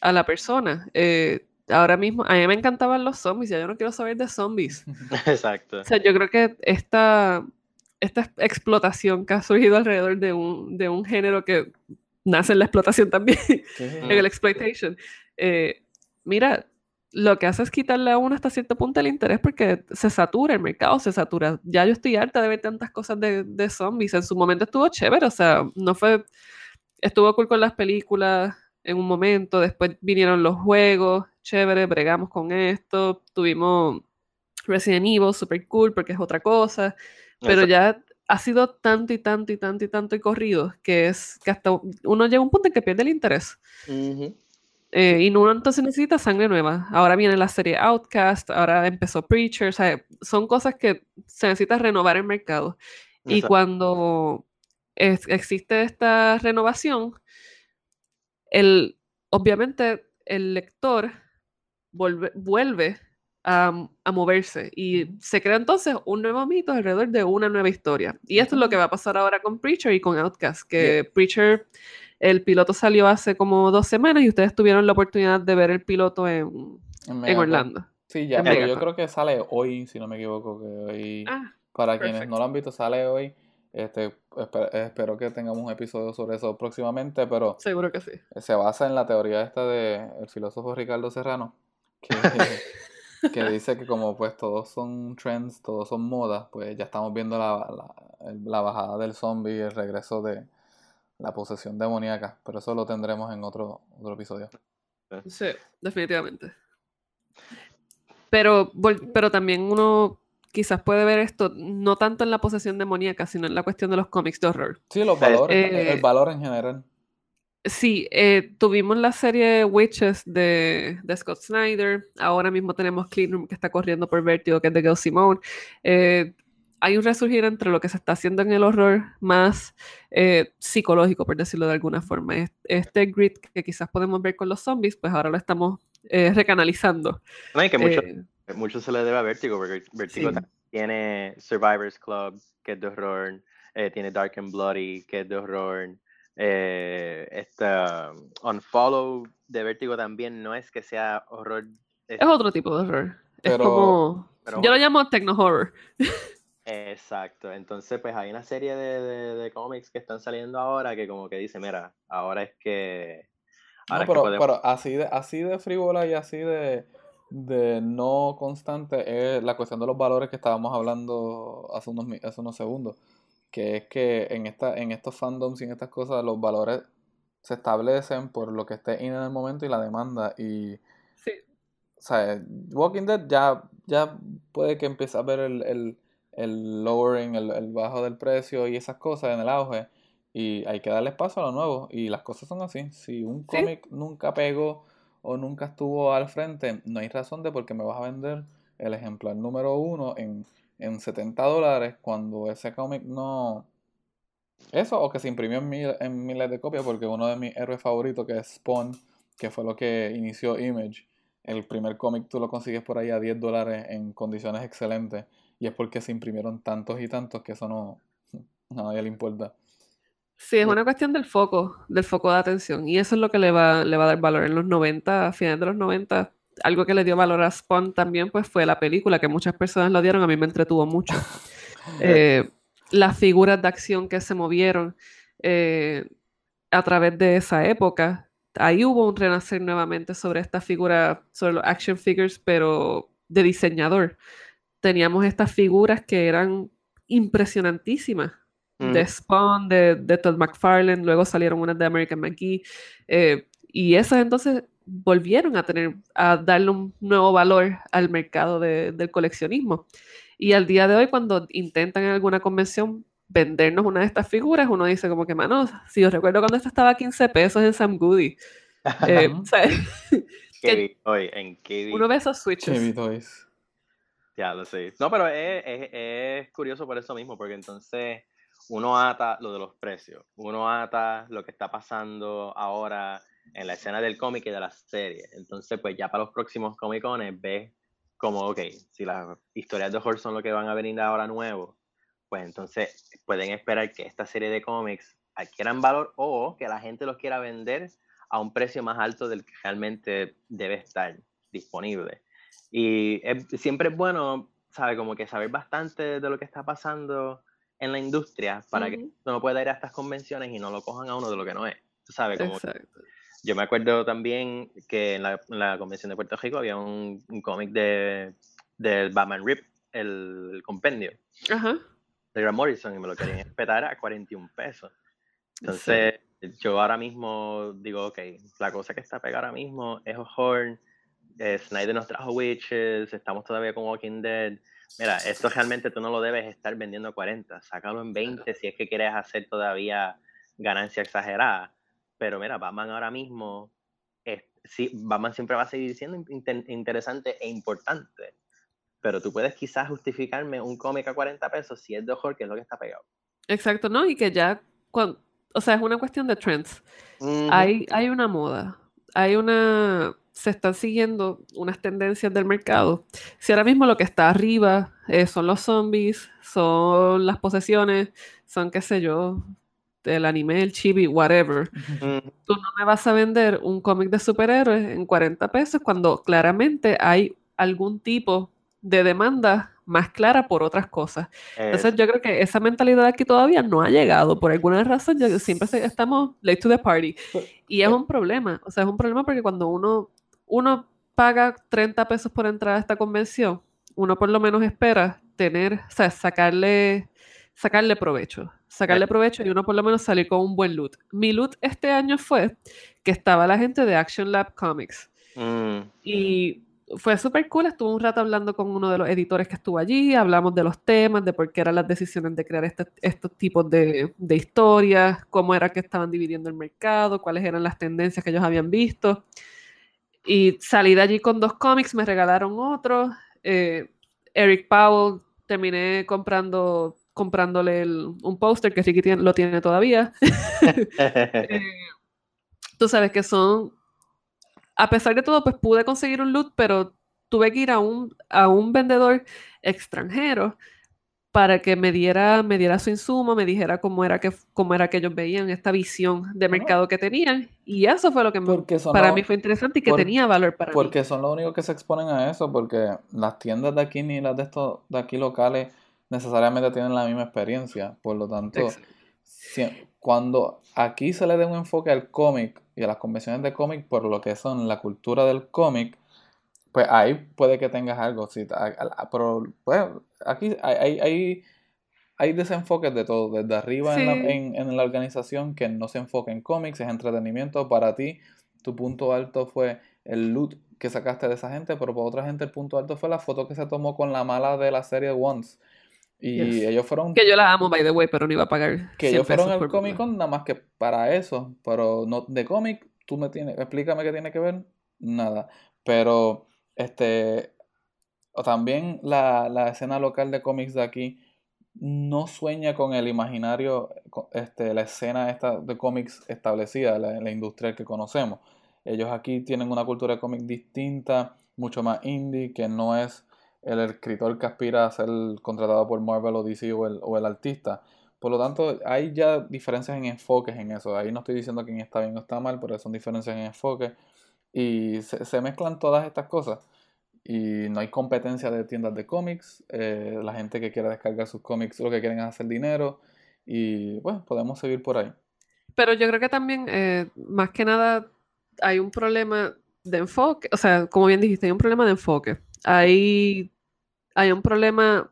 a la persona. Eh, ahora mismo, a mí me encantaban los zombies, ya yo no quiero saber de zombies. Exacto. O sea, yo creo que esta, esta ex- explotación que ha surgido alrededor de un, de un género que nace en la explotación también, en el exploitation, eh, mira, lo que hace es quitarle a uno hasta cierto punto el interés porque se satura el mercado, se satura. Ya yo estoy harta de ver tantas cosas de, de zombies. En su momento estuvo chévere, o sea, no fue, estuvo cool con las películas en un momento, después vinieron los juegos, chévere, bregamos con esto, tuvimos Resident Evil, super cool porque es otra cosa, pero Exacto. ya ha sido tanto y tanto y tanto y tanto y corrido que es que hasta uno llega a un punto en que pierde el interés. Ujú. Eh, y uno entonces necesita sangre nueva. Ahora viene la serie Outcast, ahora empezó Preacher, o sea, son cosas que se necesita renovar el mercado. Y Exacto. cuando es- existe esta renovación, el, obviamente el lector volve- vuelve a, a moverse y se crea entonces un nuevo mito alrededor de una nueva historia. Y esto es lo que va a pasar ahora con Preacher y con Outcast, que Preacher, el piloto salió hace como dos semanas y ustedes tuvieron la oportunidad de ver el piloto en, En en. Orlando. Sí, ya, En pero yo creo que sale hoy, si no me equivoco, que hoy, Ah, para quienes no lo han visto, sale hoy. Este, espe- espero que tengamos un episodio sobre eso próximamente, pero seguro que sí. se basa en la teoría esta de el filósofo Ricardo Serrano, que, que dice que como pues todos son trends, todos son modas, pues ya estamos viendo la, la, la bajada del zombie y el regreso de la posesión demoníaca, pero eso lo tendremos en otro, otro episodio. Sí, definitivamente. Pero, pero también uno quizás puede ver esto no tanto en la posesión demoníaca, sino en la cuestión de los cómics de horror. Sí, los valores, eh, el valor en general. Sí, eh, tuvimos la serie Witches de, de Scott Snyder. Ahora mismo tenemos Clean Room que está corriendo por Vertigo, que es de Gail Simone. Eh, hay un resurgir entre lo que se está haciendo en el horror más eh, psicológico, por decirlo de alguna forma. Es- Este grit que quizás podemos ver con los zombies, pues ahora lo estamos eh, recanalizando. No, y que mucho, Eh, mucho se le debe a Vertigo, porque Vertigo Sí. tiene Survivors Club, que es de horror, eh, tiene Dark and Bloody, que es de horror, eh, esta Unfollow de Vertigo también no es que sea horror, es- es otro tipo de horror. Es Pero- como... pero yo lo llamo techno horror. Exacto, entonces pues hay una serie de, de, de cómics que están saliendo ahora que como que dice, mira, ahora es que... No, Ahora es que pero, podemos... pero así de, así de frívola y así de, de no constante es la cuestión de los valores que estábamos hablando hace unos, hace unos segundos. Que es que en esta, en estos fandoms y en estas cosas los valores se establecen por lo que esté in en el momento y la demanda. Y Sí. o sea, Walking Dead ya, ya puede que empiece a ver el, el, el lowering, el, el bajo del precio y esas cosas en el auge. Y hay que darle espacio a lo nuevo. Y las cosas son así. Si un Sí. cómic nunca pegó o nunca estuvo al frente, no hay razón de por qué me vas a vender el ejemplar número uno en, en 70 dólares cuando ese cómic no... Eso, o que se imprimió en, mil- en miles de copias, porque uno de mis héroes favoritos, que es Spawn, que fue lo que inició Image, el primer cómic tú lo consigues por ahí a 10 dólares en condiciones excelentes, y es porque se imprimieron tantos y tantos que eso no a nadie le importa. Sí, es una cuestión del foco, del foco de atención. Y eso es lo que le va, le va a dar valor. En los 90, a finales de los 90, algo que le dio valor a Spawn también pues, fue la película, que muchas personas lo dieron, a mí me entretuvo mucho. Eh, las figuras de acción que se movieron eh, a través de esa época. Ahí hubo un renacer nuevamente sobre esta figura, sobre los action figures, pero de diseñador. Teníamos estas figuras que eran impresionantísimas de Ujú. Spawn, de, de Todd McFarlane, luego salieron unas de American McGee, eh, y esas entonces volvieron a tener, a darle un nuevo valor al mercado del coleccionismo. Y al día de hoy, cuando intentan en alguna convención vendernos una de estas figuras, uno dice como que, mano, si yo recuerdo cuando esta estaba a 15 pesos en Sam Goody. Eh, en Uno ve esos switches. Ya lo sé. No, pero es, es, curioso por eso mismo, porque entonces uno ata lo de los precios, uno ata lo que está pasando ahora en la escena del cómic y de la serie. Entonces, pues ya para los próximos Comic Cones ves como, ok, si las historias de horror son lo que van a venir ahora nuevo, pues entonces pueden esperar que esta serie de cómics adquieran valor o que la gente los quiera vender a un precio más alto del que realmente debe estar disponible. Y siempre es bueno, ¿sabe? Como que saber bastante de lo que está pasando en la industria para que uno pueda ir a estas convenciones y no lo cojan a uno de lo que no es. ¿Tú sabes? Como yo me acuerdo también que en la, convención de Puerto Rico había un, cómic de, del Batman Rip, el, compendio de Grant Morrison, y me lo querían espetar a 41 pesos. Entonces, yo ahora mismo digo, ok, la cosa que está pegada ahora mismo es Horn, eh, Snyder nos trajo Witches, estamos todavía con Walking Dead. Mira, esto realmente tú no lo debes estar vendiendo a 40, sácalo en 20 si es que quieres hacer todavía ganancia exagerada. Pero mira, Batman ahora mismo, es, sí, Batman siempre va a seguir siendo interesante e importante. Pero tú puedes quizás justificarme un cómic a 40 pesos si es de horror, que es lo que está pegado. Exacto, ¿no? Y que ya, cuando, o sea, es una cuestión de trends. hay, hay una moda, hay una, se están siguiendo unas tendencias del mercado. Si ahora mismo lo que está arriba eh, son los zombies, son las posesiones, son qué sé yo, el anime, el chibi, whatever. Tú no me vas a vender un cómic de superhéroes en 40 pesos cuando claramente hay algún tipo de demanda más clara por otras cosas. Entonces yo creo que esa mentalidad aquí todavía no ha llegado. Por alguna razón siempre estamos late to the party. Y es un problema. O sea, es un problema porque cuando uno, uno paga 30 pesos por entrar a esta convención, uno por lo menos espera tener, o sea, sacarle, sacarle provecho sacarle provecho y uno por lo menos salir con un buen loot. Mi loot este año fue que estaba la gente de Action Lab Comics. Mm. Y fue súper cool, estuve un rato hablando con uno de los editores que estuvo allí, hablamos de los temas, de por qué eran las decisiones de crear este, estos tipos de, de, historias, cómo era que estaban dividiendo el mercado, cuáles eran las tendencias que ellos habían visto. Y salí de allí con dos cómics, me regalaron otro. Eh, Eric Powell, terminé comprando comprándole un póster que Ricky lo tiene todavía. Eh, tú sabes que son, a pesar de todo, pues pude conseguir un loot, pero tuve que ir a un, a un vendedor extranjero para que me diera, me diera su insumo, me dijera cómo era que, cómo era que ellos veían esta visión de mercado que tenían. Y eso fue lo que para mí fue interesante y que tenía valor para porque mí. Porque son los únicos que se exponen a eso, porque las tiendas de aquí ni las de estos de aquí locales necesariamente tienen la misma experiencia. Por lo tanto, cuando aquí se le dé un enfoque al cómic y a las convenciones de cómic por lo que son la cultura del cómic, pues ahí puede que tengas algo. pero pues, aquí hay, hay, hay, desenfoques de todo. Desde arriba en, en, la organización que no se enfoca en cómics, es entretenimiento. Para ti, tu punto alto fue el loot que sacaste de esa gente, pero para otra gente el punto alto fue la foto que se tomó con la mala de la serie Once. Y ellos fueron. Que yo la amo, by the way, pero no iba a pagar. Que ellos fueron al Comic Con nada más que para eso. Pero no, de cómic, tú me tienes. Explícame qué tiene que ver. Nada. Pero, este. También la, la escena local de cómics de aquí no sueña con el imaginario, este, la escena esta de cómics establecida, la, la industria que conocemos. Ellos aquí tienen una cultura de cómic distinta, mucho más indie, que no es el escritor que aspira a ser contratado por Marvel o DC o el, o el artista. Por lo tanto, hay ya diferencias en enfoques en eso. Ahí no estoy diciendo quién está bien o está mal, pero son diferencias en enfoque. Y se, mezclan todas estas cosas. Y no hay competencia de tiendas de cómics. Eh, la gente que quiera descargar sus cómics lo que quieren es hacer dinero. Y bueno, podemos seguir por ahí. Pero yo creo que también, eh, más que nada, hay un problema de enfoque. O sea, como bien dijiste, hay un problema de enfoque. Hay hay un problema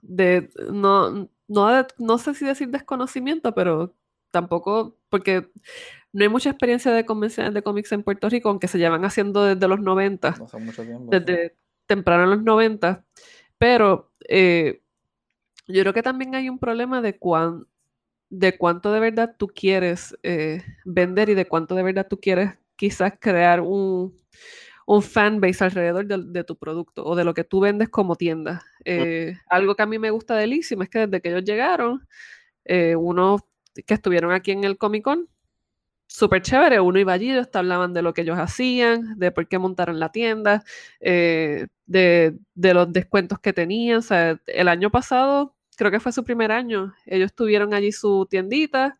de, no, no, no sé si decir desconocimiento, pero tampoco, porque no hay mucha experiencia de convenciones de cómics en Puerto Rico, aunque se llevan haciendo desde los 90. No hace mucho tiempo. Desde temprano en los 90. Pero eh, yo creo que también hay un problema de, cuán, de cuánto de verdad tú quieres eh, vender y de cuánto de verdad tú quieres quizás crear un, un fanbase alrededor de, tu producto o de lo que tú vendes como tienda. Eh, algo que a mí me gusta de es que desde que ellos llegaron, unos que estuvieron aquí en el Comic Con, súper chévere, uno iba allí, ellos te hablaban de lo que ellos hacían, de por qué montaron la tienda, de, de, los descuentos que tenían. O sea, el año pasado creo que fue su primer año, ellos tuvieron allí su tiendita,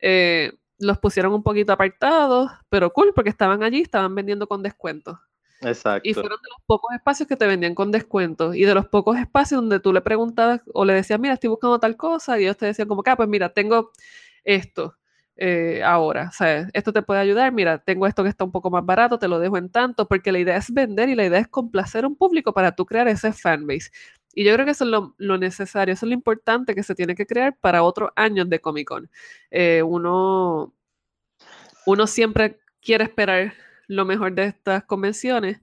eh, los pusieron un poquito apartados, pero cool, porque estaban allí, estaban vendiendo con descuentos. Exacto. Y fueron de los pocos espacios que te vendían con descuentos y de los pocos espacios donde tú le preguntabas o le decías, mira, estoy buscando tal cosa, y ellos te decían como, ah, pues mira, tengo esto. Eh, ahora, o sea, esto te puede ayudar, mira, tengo esto que está un poco más barato, te lo dejo en tanto, porque la idea es vender y la idea es complacer a un público para tú crear ese fanbase. Y yo creo que eso es lo, necesario, eso es lo importante que se tiene que crear para otros años de Comic Con. Eh, uno, uno siempre quiere esperar lo mejor de estas convenciones,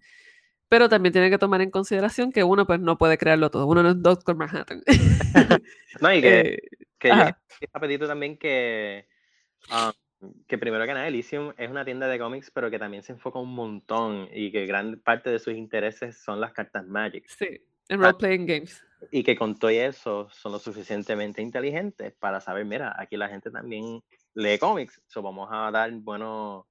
pero también tiene que tomar en consideración que uno pues no puede crearlo todo, uno no es Doctor Manhattan. no, y que, eh, que yo también que, um, que primero que nada Elysium es una tienda de cómics, pero que también se enfoca un montón y que gran parte de sus intereses son las cartas Magic. Sí. En role playing games. Y que con todo eso son lo suficientemente inteligentes para saber, mira, aquí la gente también lee cómics, so vamos a dar buenos,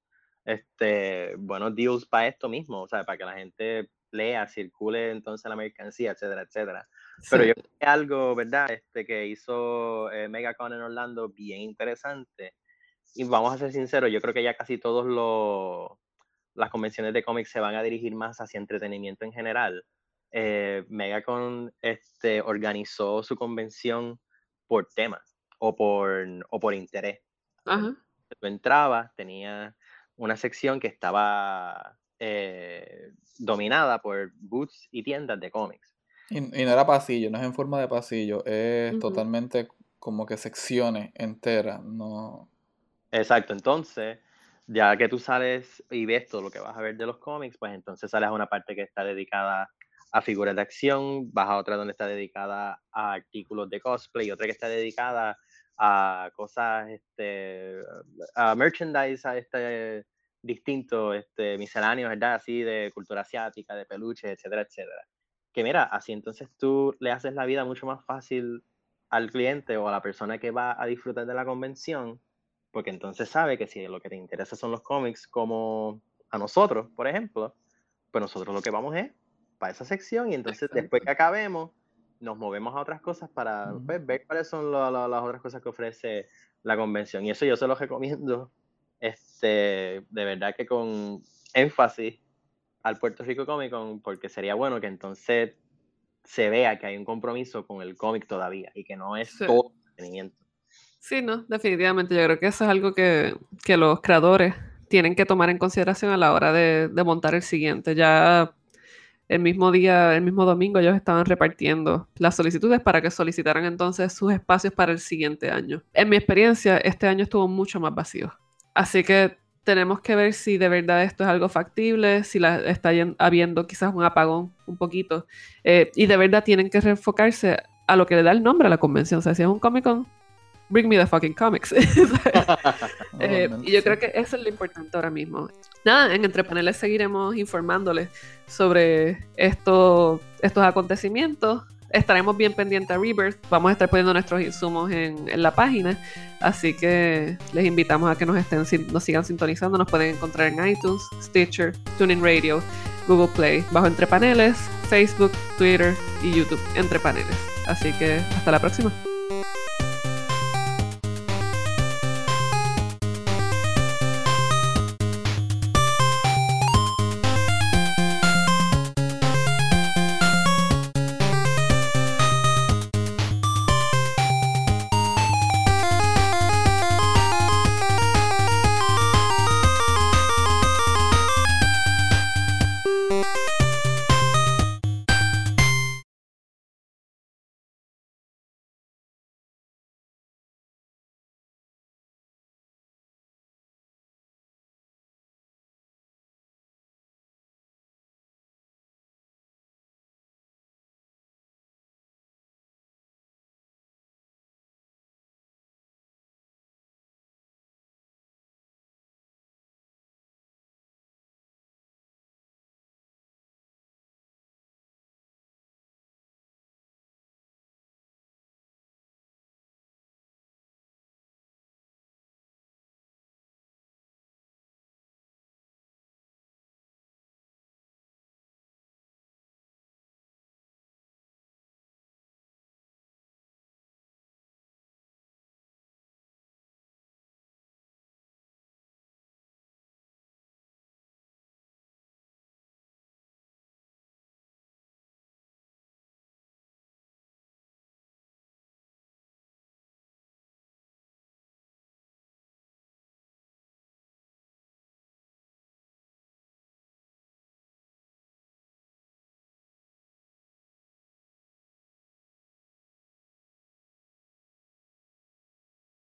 este, buenos deals para esto mismo, o sea, para que la gente lea, circule entonces la mercancía, etcétera, etcétera. Pero yo creo que algo, ¿verdad? Este que hizo eh, MegaCon en Orlando bien interesante. Y vamos a ser sinceros, yo creo que ya casi todos los las convenciones de cómics se van a dirigir más hacia entretenimiento en general eh, Megacon este, organizó su convención por tema o por, o por interés. Ajá. Tú entrabas, tenía una sección que estaba eh, dominada por booths y tiendas de cómics. Y, no era pasillo, no es en forma de pasillo, es totalmente como que secciones enteras, no... Exacto, entonces, ya que tú sales y ves todo lo que vas a ver de los cómics, pues entonces sales a una parte que está dedicada a figuras de acción, vas a otra donde está dedicada a artículos de cosplay, otra que está dedicada a cosas, este, a merchandise, a este distinto, este, misceláneos, ¿verdad? Así de cultura asiática, de peluches, etcétera, etcétera. Que mira, así entonces tú le haces la vida mucho más fácil al cliente o a la persona que va a disfrutar de la convención, porque entonces sabe que si lo que te interesa son los cómics, como a nosotros, por ejemplo, pues nosotros lo que vamos es para esa sección y entonces después que acabemos nos movemos a otras cosas para pues, ver cuáles son las otras cosas que ofrece la convención. Y eso yo se lo recomiendo este, de verdad que con énfasis al Puerto Rico Comic Con, porque sería bueno que entonces se vea que hay un compromiso con el cómic todavía y que no es todo entretenimiento. Sí, no, definitivamente. Yo creo que eso es algo que, que los creadores tienen que tomar en consideración a la hora de, de montar el siguiente. Ya el mismo día, el mismo domingo, ellos estaban repartiendo las solicitudes para que solicitaran entonces sus espacios para el siguiente año. En mi experiencia, este año estuvo mucho más vacío. Así que tenemos que ver si de verdad esto es algo factible, si la, está habiendo quizás un apagón un poquito. Eh, y de verdad tienen que reenfocarse a lo que le da el nombre a la convención. O sea, si es un Comic Con, bring me the fucking comics. Eh, y yo creo que eso es lo importante ahora mismo. Nada, en Entre Paneles seguiremos informándoles sobre estos acontecimientos. Estaremos bien pendientes a Rebirth. Vamos a estar poniendo nuestros insumos en, en, la página. Así que les invitamos a que nos, estén, nos sigan sintonizando. Nos pueden encontrar en iTunes, Stitcher, TuneIn Radio, Google Play, bajo Entre Paneles, Facebook, Twitter y YouTube Entre Paneles. Así que hasta la próxima.